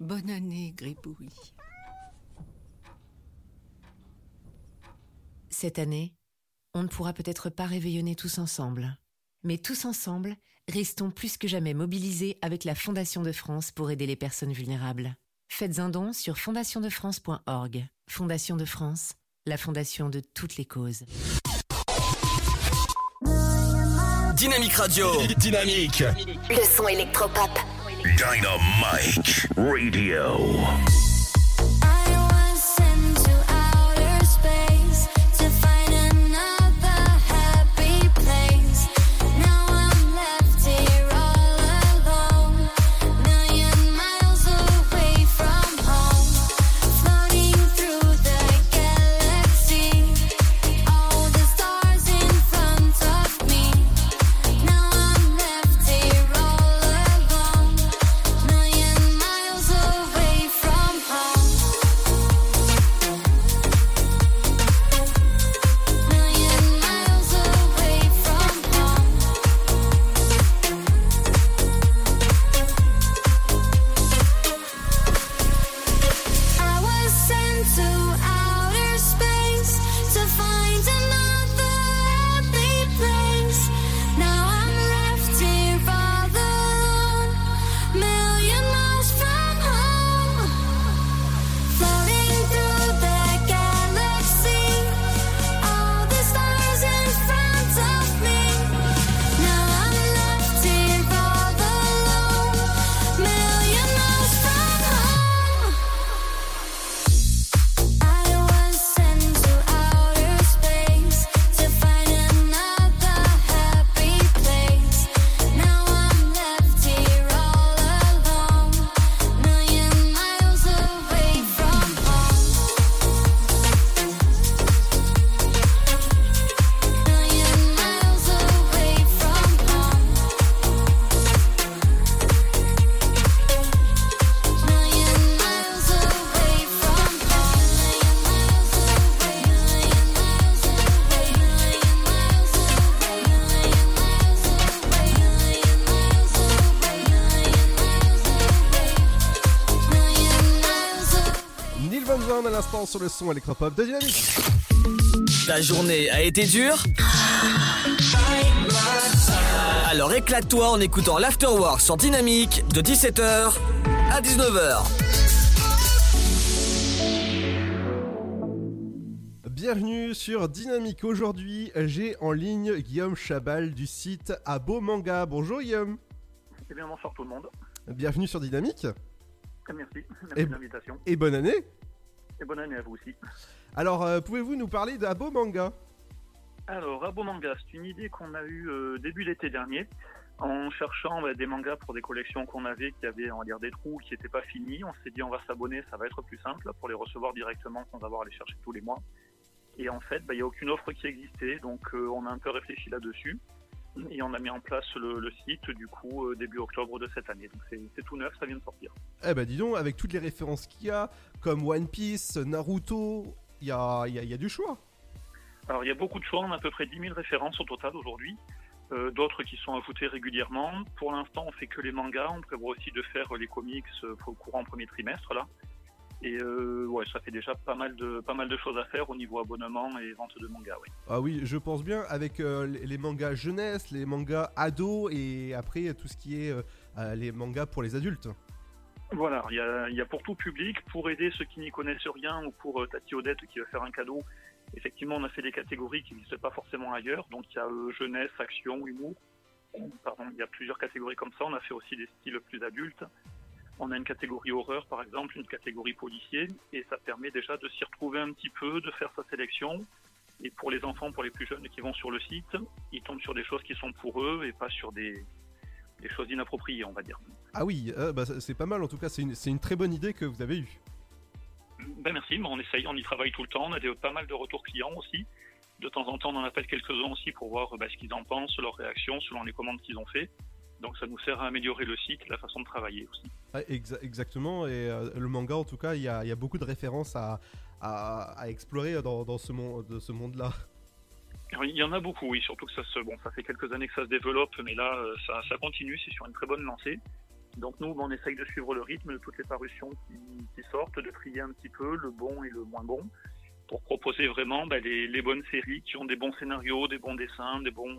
Bonne année, Gribouille. Cette année, on ne pourra peut-être pas réveillonner tous ensemble. Mais tous ensemble, restons plus que jamais mobilisés avec la Fondation de France pour aider les personnes vulnérables. Faites un don sur fondationdefrance.org. Fondation de France, la fondation de toutes les causes. Dynamique Radio. Dynamique. Le son électropop. Dynamite Radio. Sur le son électropop de Dynamique. Ta journée a été dure Alors éclate-toi en écoutant l'Afterwork sur Dynamique de 17h à 19h. Bienvenue sur Dynamique. Aujourd'hui, j'ai en ligne Guillaume Chabal du site Abo Manga. Bonjour Guillaume. Eh bien, bonsoir tout le monde. Bienvenue sur Dynamique. Merci, merci Et- de l'invitation. Et bonne année. Et bonne année à vous aussi. Alors, euh, pouvez-vous nous parler d'Abo Manga Alors, Abo Manga, c'est une idée qu'on a eue euh, début d'été dernier, en cherchant bah, des mangas pour des collections qu'on avait qui avaient, on va dire, des trous qui n'étaient pas finis. On s'est dit, on va s'abonner, ça va être plus simple pour les recevoir directement sans avoir à les chercher tous les mois. Et en fait, bah, il n'y a aucune offre qui existait, donc euh, on a un peu réfléchi là-dessus. Et on a mis en place le, le site, du coup, euh, début octobre de cette année. Donc c'est tout neuf, ça vient de sortir. Eh ben dis donc, avec toutes les références qu'il y a, comme One Piece, Naruto, il y a, y a- y a du choix. Alors il y a beaucoup de choix, on a à peu près 10 000 références au total aujourd'hui, Euh, d'autres qui sont ajoutées régulièrement. Pour l'instant on fait que les mangas, on prévoit aussi de faire les comics euh, pour le courant premier trimestre là. Et euh, ouais, ça fait déjà pas mal, de, pas mal de choses à faire au niveau abonnement et vente de mangas. Oui. Ah oui, je pense bien, avec euh, les mangas jeunesse, les mangas ados, et après tout ce qui est euh, euh, les mangas pour les adultes. Voilà, il y a, y a pour tout public, pour aider ceux qui n'y connaissent rien ou pour euh, Tati Odette qui veut faire un cadeau. Effectivement, on a fait des catégories qui n'existent pas forcément ailleurs. Donc il y a euh, jeunesse, action, humour. Pardon, il y a plusieurs catégories comme ça. On a fait aussi des styles plus adultes. On a une catégorie horreur, par exemple, une catégorie policier, et ça permet déjà de s'y retrouver un petit peu, de faire sa sélection. Et pour les enfants, pour les plus jeunes qui vont sur le site, ils tombent sur des choses qui sont pour eux et pas sur des, des choses inappropriées, on va dire. Ah oui, euh, bah, c'est pas mal en tout cas, c'est une, très bonne idée que vous avez eue. Ben merci, on essaye, on y travaille tout le temps. On a des, pas mal de retours clients aussi. De temps en temps, on en appelle quelques-uns aussi pour voir ben, ce qu'ils en pensent, leurs réactions selon les commandes qu'ils ont fait. Donc ça nous sert à améliorer le site la façon de travailler aussi. Ah, exa- exactement, et euh, le manga en tout cas, il y a, il y a beaucoup de références à, à, à explorer dans, dans ce, monde, de ce monde-là. Il y en a beaucoup, oui, surtout que ça se, bon, ça fait quelques années que ça se développe, mais là, euh, ça, ça continue, c'est sur une très bonne lancée. Donc nous, on essaye de suivre le rythme de toutes les parutions qui, qui sortent, de trier un petit peu le bon et le moins bon, pour proposer vraiment les, les bonnes séries qui ont des bons scénarios, des bons dessins, des, bons,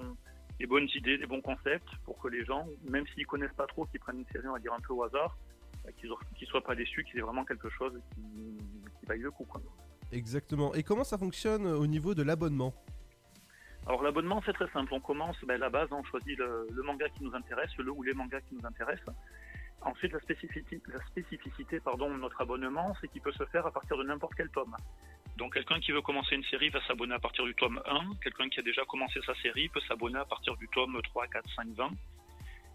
des bonnes idées, des bons concepts, pour que les gens, même s'ils connaissent pas trop, qu'ils prennent une série, on va dire un peu au hasard, ben, qu'ils ne soient pas déçus, qu'ils aient vraiment quelque chose qui, qui vaille le coup. Quoi. Exactement. Et comment ça fonctionne au niveau de l'abonnement? Alors l'abonnement c'est très simple, on commence ben, la base, on choisit le, le manga qui nous intéresse, le ou les mangas qui nous intéressent. Ensuite la spécificité, de notre abonnement, c'est qu'il peut se faire à partir de n'importe quel tome. Donc quelqu'un qui veut commencer une série va s'abonner à partir du tome 1, quelqu'un qui a déjà commencé sa série peut s'abonner à partir du tome 3, 4, 5, 20.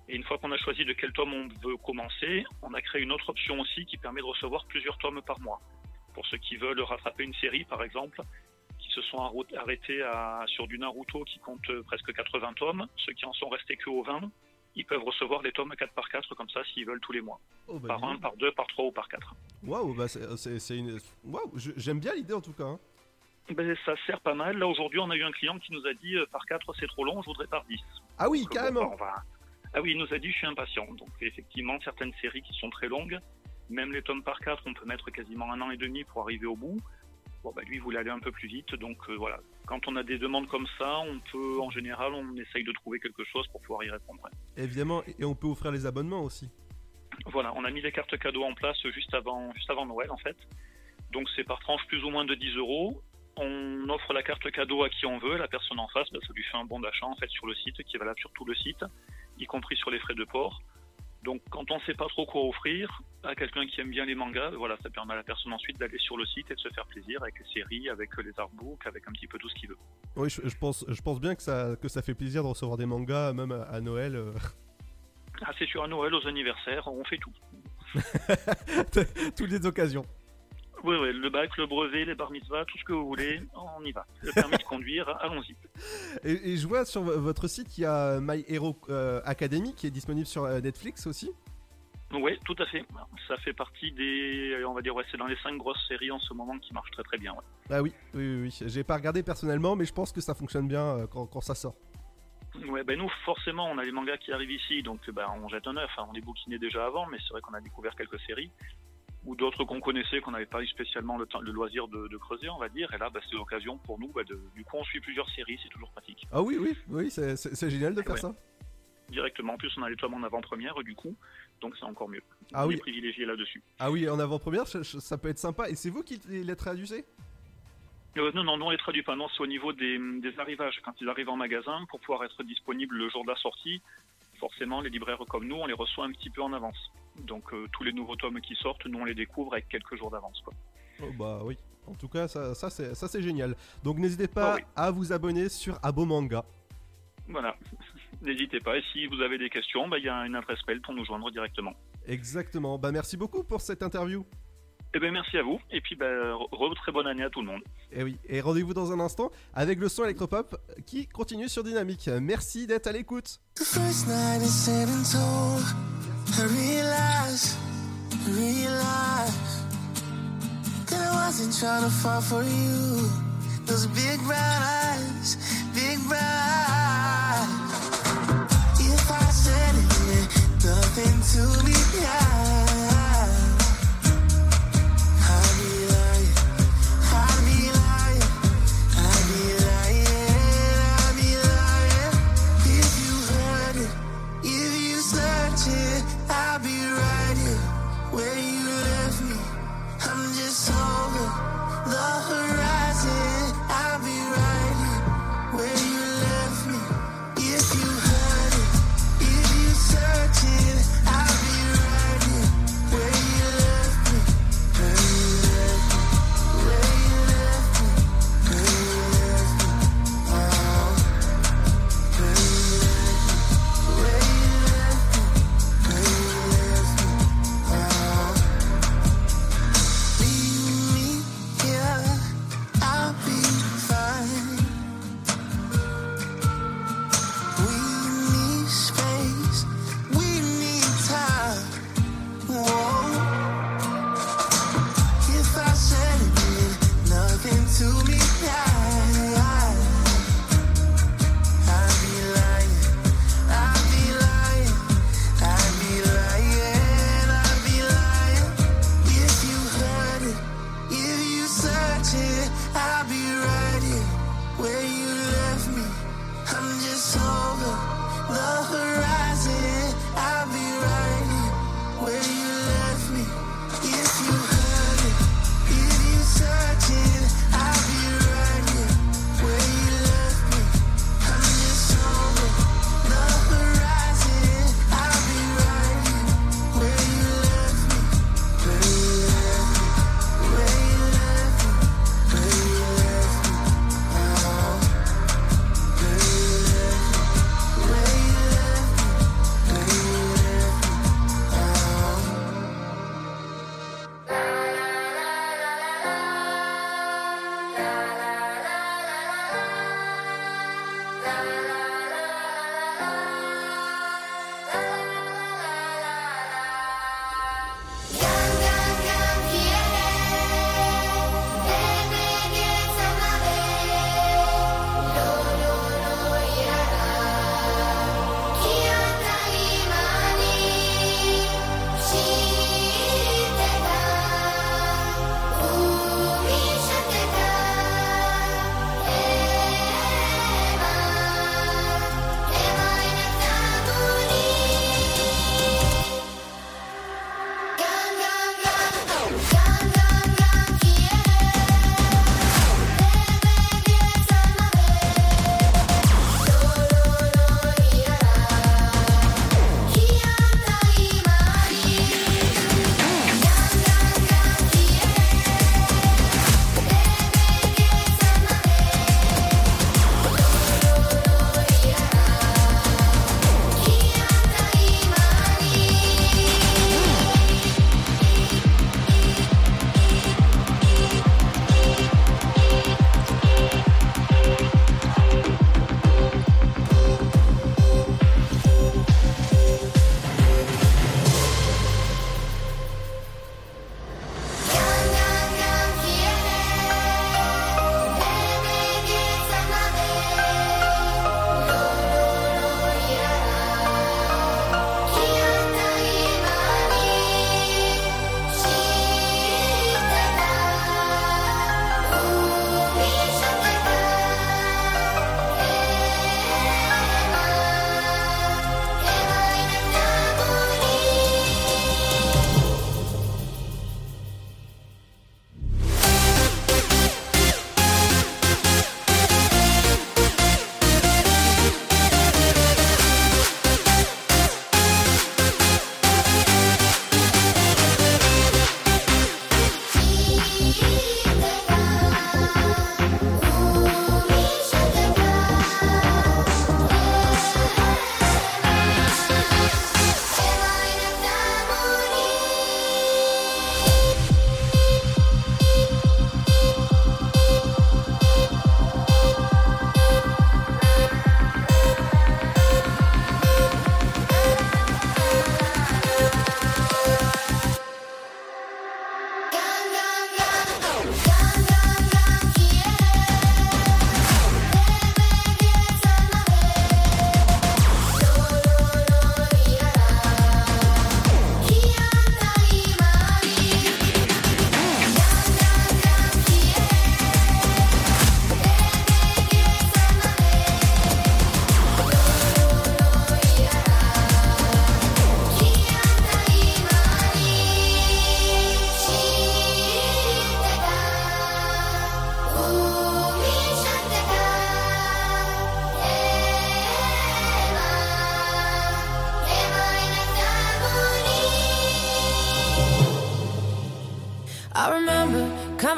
Et une fois qu'on a choisi de quel tome on veut commencer, on a créé une autre option aussi qui permet de recevoir plusieurs tomes par mois. Pour ceux qui veulent rattraper une série par exemple, qui se sont arrêtés à, sur du Naruto qui compte euh, presque 80 tomes, ceux qui en sont restés que au 20, ils peuvent recevoir les tomes 4 par 4 comme ça s'ils veulent tous les mois. Oh, bah, par dis 1, donc. par 2, par 3 ou par 4. Waouh, bah c'est- c'est une. Waouh, j'aime bien l'idée en tout cas. hein. Ben, ça sert pas mal. Là aujourd'hui on a eu un client qui nous a dit euh, par 4 c'est trop long, je voudrais par 10. Ah oui, Donc, carrément. va- Ah oui, il nous a dit je suis impatient. Donc effectivement, certaines séries qui sont très longues, même les tomes par 4, on peut mettre quasiment un an et demi pour arriver au bout. Bon, bah, lui, il voulait aller un peu plus vite. Donc euh, voilà, quand on a des demandes comme ça, on peut, en général, on essaye de trouver quelque chose pour pouvoir y répondre. Évidemment, et on peut offrir les abonnements aussi. Voilà, on a mis les cartes cadeaux en place juste avant, juste avant Noël en fait. Donc c'est par tranche plus ou moins de 10 euros. On offre la carte cadeau à qui on veut. La personne en face, bah, ça lui fait un bon d'achat en fait sur le site qui est valable sur tout le site, y compris sur les frais de port. Donc quand on ne sait pas trop quoi offrir à quelqu'un qui aime bien les mangas, voilà, ça permet à la personne ensuite d'aller sur le site et de se faire plaisir avec les séries, avec les artbooks, avec un petit peu tout ce qu'il veut. Oui, je, je pense, je pense bien que ça, que ça fait plaisir de recevoir des mangas, même à, à Noël. euh. Ah, c'est sur un Noël, aux anniversaires, on fait tout. Toutes les occasions. Oui, oui, le bac, le brevet, les bar mitzvahs, tout ce que vous voulez, on y va. Le permis de conduire, allons-y. Et, et je vois sur votre site, il y a My Hero euh, Academy qui est disponible sur euh, Netflix aussi. Oui, tout à fait. Ça fait partie des, on va dire, ouais, c'est dans les cinq grosses séries en ce moment qui marchent très très bien. ouais. Ah oui, oui, oui. oui. J'ai pas regardé personnellement, mais je pense que ça fonctionne bien euh, quand, quand ça sort. Ouais, ben nous, forcément, on a les mangas qui arrivent ici, donc ben, on jette un œuf. hein. On les bouquinait déjà avant, mais c'est vrai qu'on a découvert quelques séries. Ou d'autres qu'on connaissait, qu'on n'avait pas eu spécialement le, temps, le loisir de, de creuser, on va dire. Et là, bah, c'est l'occasion pour nous, bah, de, du coup, on suit plusieurs séries, c'est toujours pratique. Ah oui, oui, oui, c'est- génial de faire Ouais. ça. Directement, en plus, on a les tomes en avant-première, du coup, donc c'est encore mieux. Ah on oui. est privilégié là-dessus. Ah oui, en avant-première, ça, ça peut être sympa. Et c'est vous qui les traduisez? Euh, non, non, nous on les traduit pas. Non, c'est au niveau des, des arrivages. Quand ils arrivent en magasin, pour pouvoir être disponibles le jour de la sortie, forcément, les libraires comme nous, on les reçoit un petit peu en avance. Donc euh, tous les nouveaux tomes qui sortent, nous on les découvre avec quelques jours d'avance. Oh, Bah oui. En tout cas, ça, ça c'est génial. Donc n'hésitez pas Ah oui. à vous abonner sur Abomanga. Voilà, n'hésitez pas. Et si vous avez des questions, bah, il y a une adresse mail pour nous joindre directement. Exactement. Bah merci beaucoup pour cette interview. Eh bien, merci à vous. Et puis, re- très bonne année à tout le monde. Et oui. Et rendez-vous dans un instant avec le son électropop qui continue sur Dynamique. Merci d'être à l'écoute. The first night in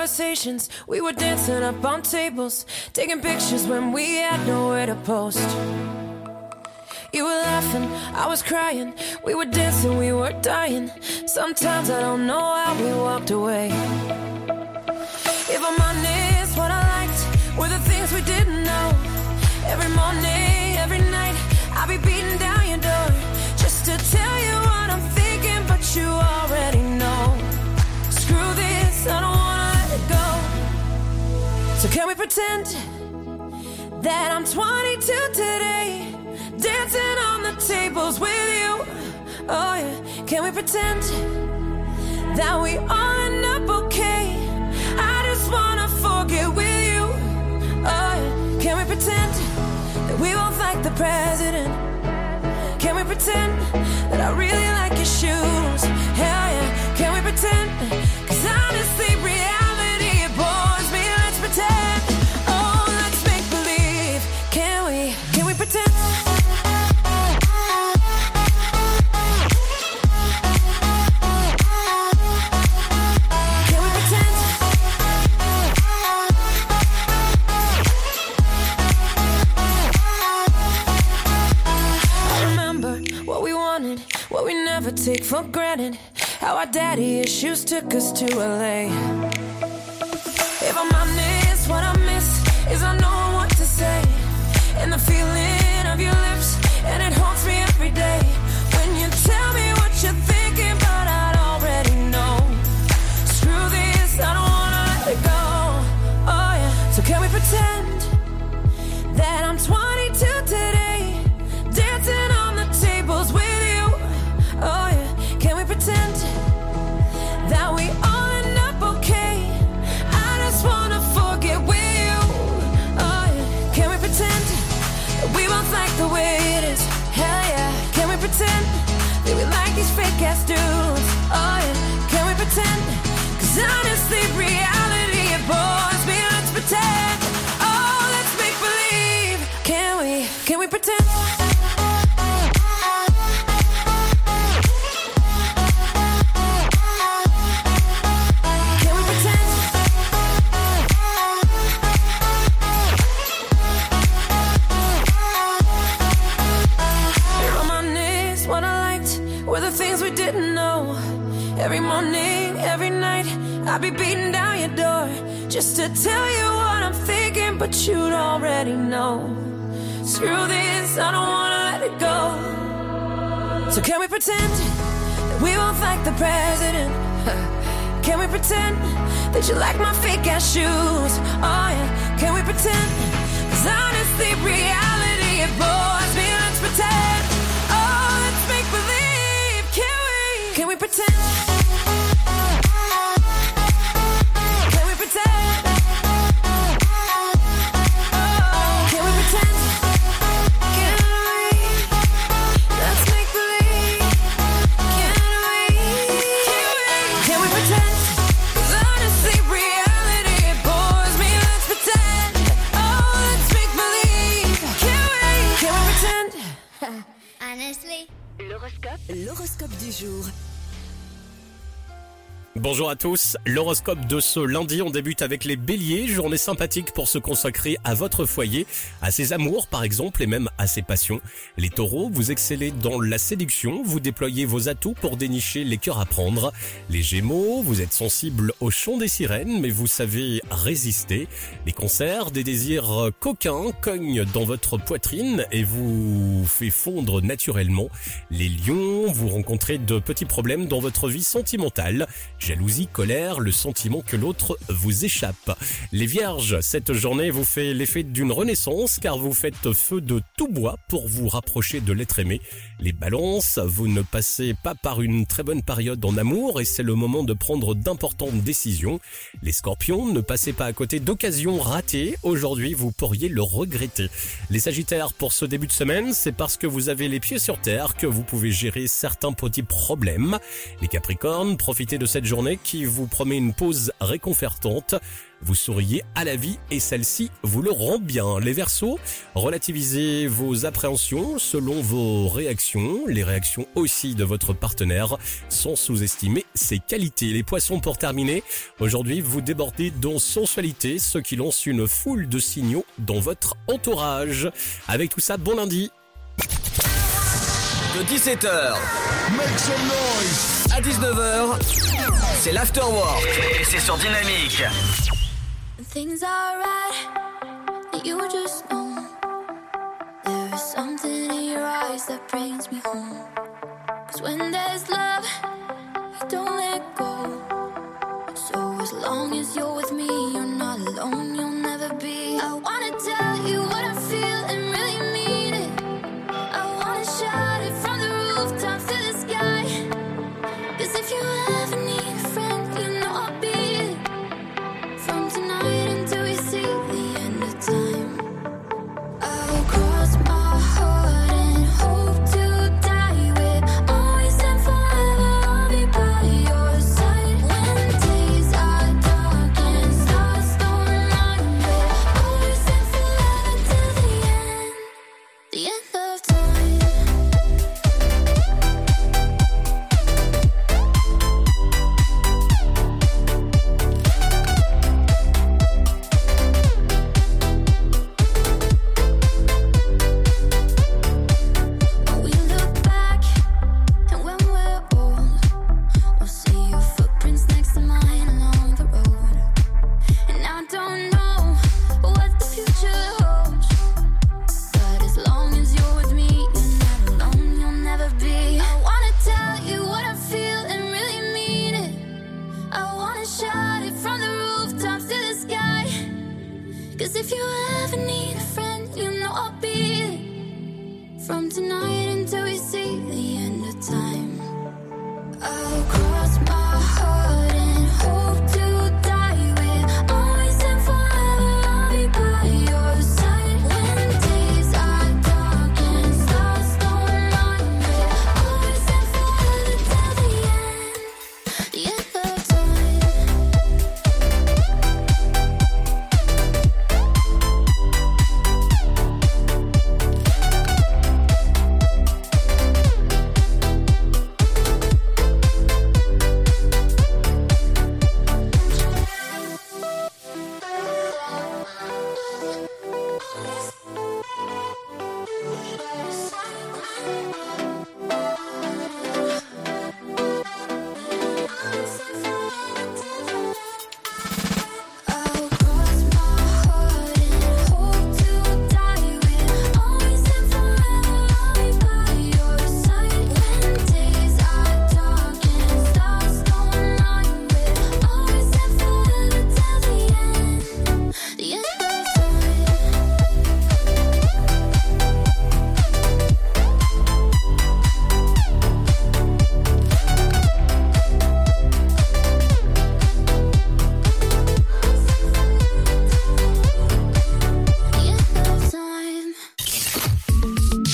conversations. We were dancing up on tables, taking pictures when we had nowhere to post. You were laughing, I was crying. We were dancing, we were dying. Sometimes I don't know how we walked away. Pretend that I'm 22 today, dancing on the tables with you? Oh yeah, can we pretend that we all end up okay? I just wanna forget with you. Oh yeah, can we pretend that we both like the president? Can we pretend that I really like your shoes? Hell yeah, can we pretend? Cause honestly, daddy issues took us to LA. To tell you what I'm thinking, but you'd already know. Screw this, I don't wanna let it go. So can we pretend that we both like the president? Can we pretend that you like my fake ass shoes? Oh yeah, can we pretend? Cause honestly, reality it bores me. Let's pretend. Bonjour à tous, l'horoscope de ce lundi, on débute avec les béliers, journée sympathique pour se consacrer à votre foyer, à ses amours par exemple et même à ses passions. Les taureaux, vous excellez dans la séduction, vous déployez vos atouts pour dénicher les cœurs à prendre. Les gémeaux, vous êtes sensibles au chant des sirènes mais vous savez résister. Les concerts, des désirs coquins cognent dans votre poitrine et vous fait fondre naturellement. Les lions, vous rencontrez de petits problèmes dans votre vie sentimentale. Jalousie, colère, le sentiment que l'autre vous échappe. Les vierges, cette journée vous fait l'effet d'une renaissance car vous faites feu de tout bois pour vous rapprocher de l'être aimé. Les balances, vous ne passez pas par une très bonne période en amour et c'est le moment de prendre d'importantes décisions. Les scorpions, ne passez pas à côté d'occasions ratées. Aujourd'hui, vous pourriez le regretter. Les sagittaires, pour ce début de semaine, c'est parce que vous avez les pieds sur terre que vous pouvez gérer certains petits problèmes. Les capricornes, profitez de cette journée qui vous promet une pause réconfortante. vous souriez à la vie et celle-ci vous le rend bien. Les Verseaux, relativisez vos appréhensions selon vos réactions, les réactions aussi de votre partenaire, sans sous-estimer ses qualités. Les Poissons, pour terminer, aujourd'hui vous débordez dans sensualité, ce qui lance une foule de signaux dans votre entourage. Avec tout ça, bon lundi De 17h Make some noise à 19h, c'est l'afterwork et c'est sur Dynamique. Things are right, you just know. There is something in your eyes that brings me home. Cause when there's love, you don't let go. So as long as you're with me,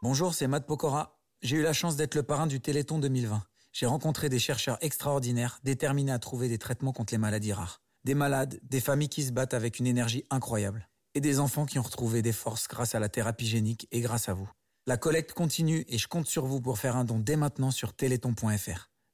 Bonjour, c'est Matt Pokora. J'ai eu la chance d'être le parrain du Téléthon 2020. J'ai rencontré des chercheurs extraordinaires déterminés à trouver des traitements contre les maladies rares. Des malades, des familles qui se battent avec une énergie incroyable. Et des enfants qui ont retrouvé des forces grâce à la thérapie génique et grâce à vous. La collecte continue et je compte sur vous pour faire un don dès maintenant sur téléthon.fr.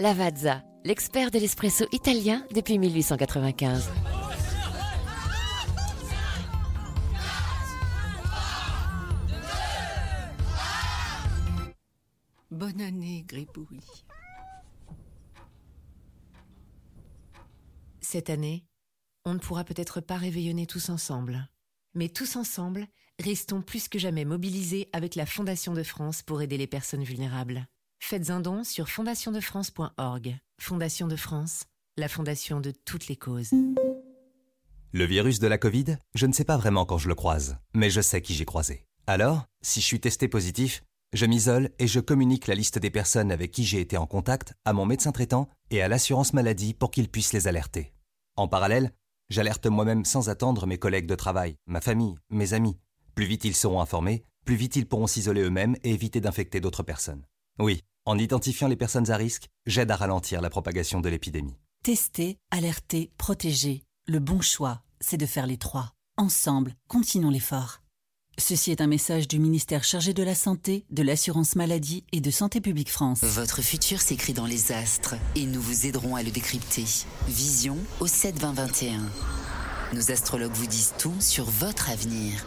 Lavazza, l'expert de l'espresso italien depuis 1895. Bonne année, Gribouille. Cette année, on ne pourra peut-être pas réveillonner tous ensemble. Mais tous ensemble, restons plus que jamais mobilisés avec la Fondation de France pour aider les personnes vulnérables. Faites un don sur fondationdefrance.org. Fondation de France, la fondation de toutes les causes. Le virus de la Covid, je ne sais pas vraiment quand je le croise, mais je sais qui j'ai croisé. Alors, si je suis testé positif, je m'isole et je communique la liste des personnes avec qui j'ai été en contact à mon médecin traitant et à l'assurance maladie pour qu'ils puissent les alerter. En parallèle, j'alerte moi-même sans attendre mes collègues de travail, ma famille, mes amis. Plus vite ils seront informés, plus vite ils pourront s'isoler eux-mêmes et éviter d'infecter d'autres personnes. Oui, en identifiant les personnes à risque, j'aide à ralentir la propagation de l'épidémie. Tester, alerter, protéger. Le bon choix, c'est de faire les trois. Ensemble, continuons l'effort. Ceci est un message du ministère chargé de la Santé, de l'Assurance Maladie et de Santé Publique France. Votre futur s'écrit dans les astres et nous vous aiderons à le décrypter. Vision au 7 20 21. Nos astrologues vous disent tout sur votre avenir.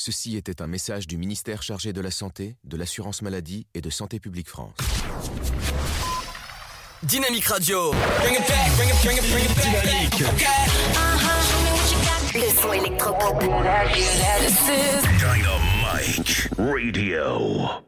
Ceci était un message du ministère chargé de la Santé, de l'Assurance Maladie et de Santé Publique France. Dynamique Radio. Bring it back, bring it, bring it, bring it back. Dynamique. Le son électropop. Dynamite Radio.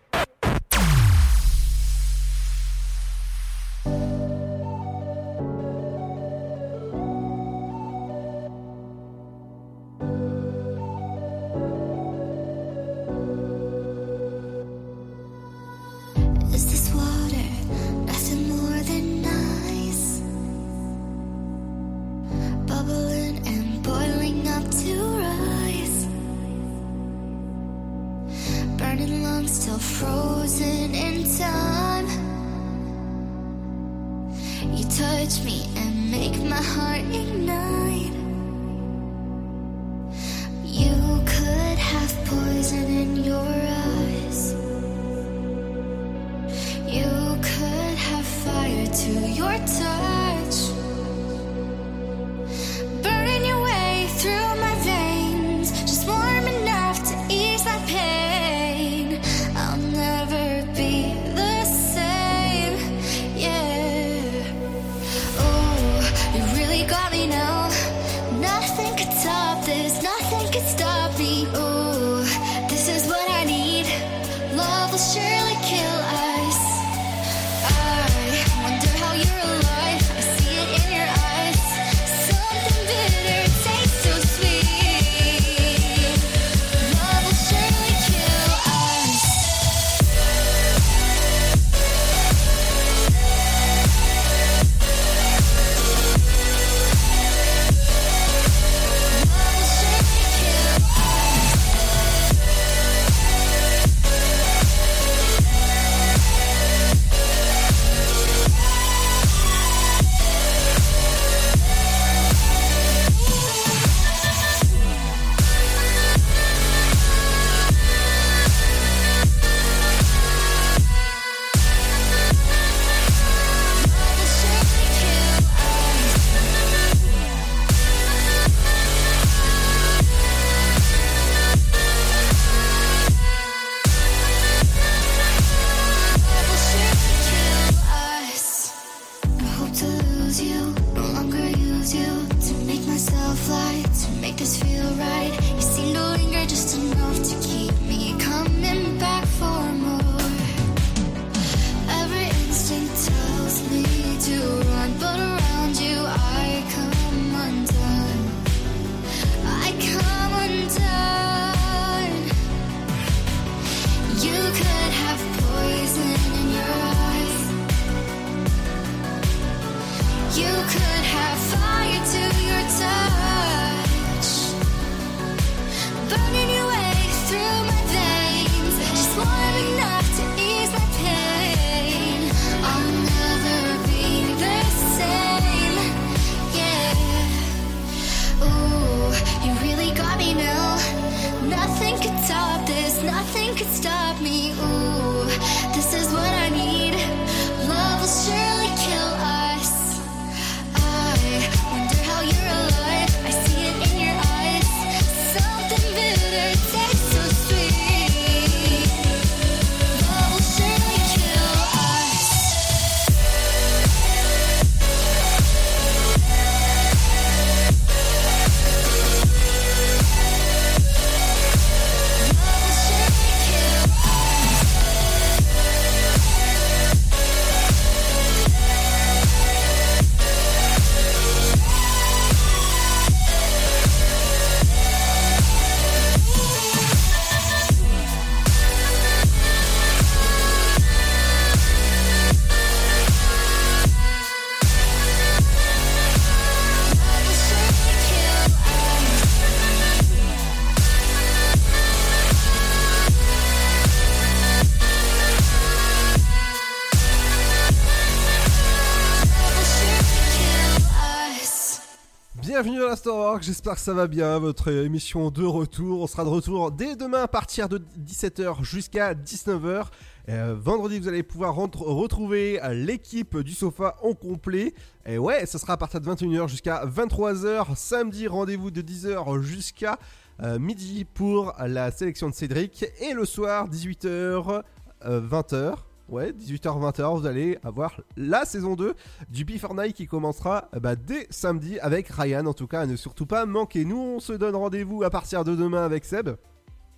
J'espère que ça va bien, votre émission de retour. On sera de retour dès demain à partir de 17h jusqu'à 19h. Euh, vendredi, vous allez pouvoir retrouver euh, l'équipe du sofa en complet. Et ouais, ça sera à partir de 21h jusqu'à 23h. Samedi, rendez-vous de 10h jusqu'à euh, midi pour la sélection de Cédric. Et le soir, 18h-20h. Ouais, 18h-20h, vous allez avoir la saison 2 du Before Night qui commencera bah, dès samedi avec Ryan. En tout cas, à ne surtout pas manquer. Nous, on se donne rendez-vous à partir de demain avec Seb.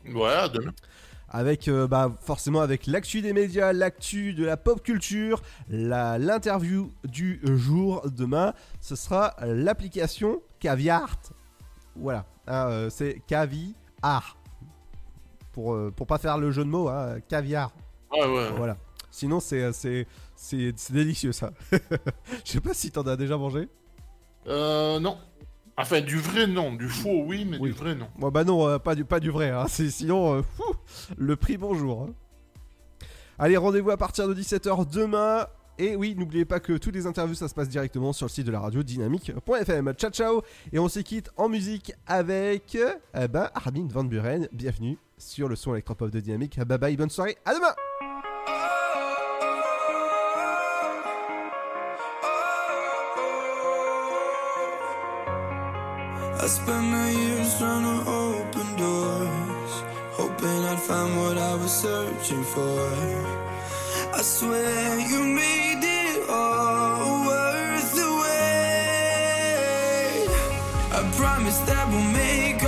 Ouais, demain. Avec euh, bah, forcément avec l'actu des médias, l'actu de la pop culture, l'interview du jour demain, ce sera l'application Caviart. Voilà, hein, euh, c'est Caviar. Pour, euh, pour pas faire le jeu de mots, hein, caviar. Ouais, ouais. Voilà. Sinon, c'est c'est délicieux ça. Je sais pas si t'en as déjà mangé. Euh, non. Enfin, du vrai, non. Du faux, oui, mais du vrai, non. Bon, bah non, euh, pas, du, pas du vrai. Hein. Sinon, euh, fou, le prix bonjour. hein. Allez, rendez-vous à partir de 17h demain. Et oui, n'oubliez pas que toutes les interviews, ça se passe directement sur le site de la radio dynamique.fm. Ciao, ciao. Et on se quitte en musique avec eh ben, Armin Van Buren. Bienvenue sur le son électropop de Dynamique. Bye bye, bonne soirée. À demain. I spent my years trying to open doors, hoping I'd find what I was searching for. I swear you made it all worth the wait. I promise that we'll make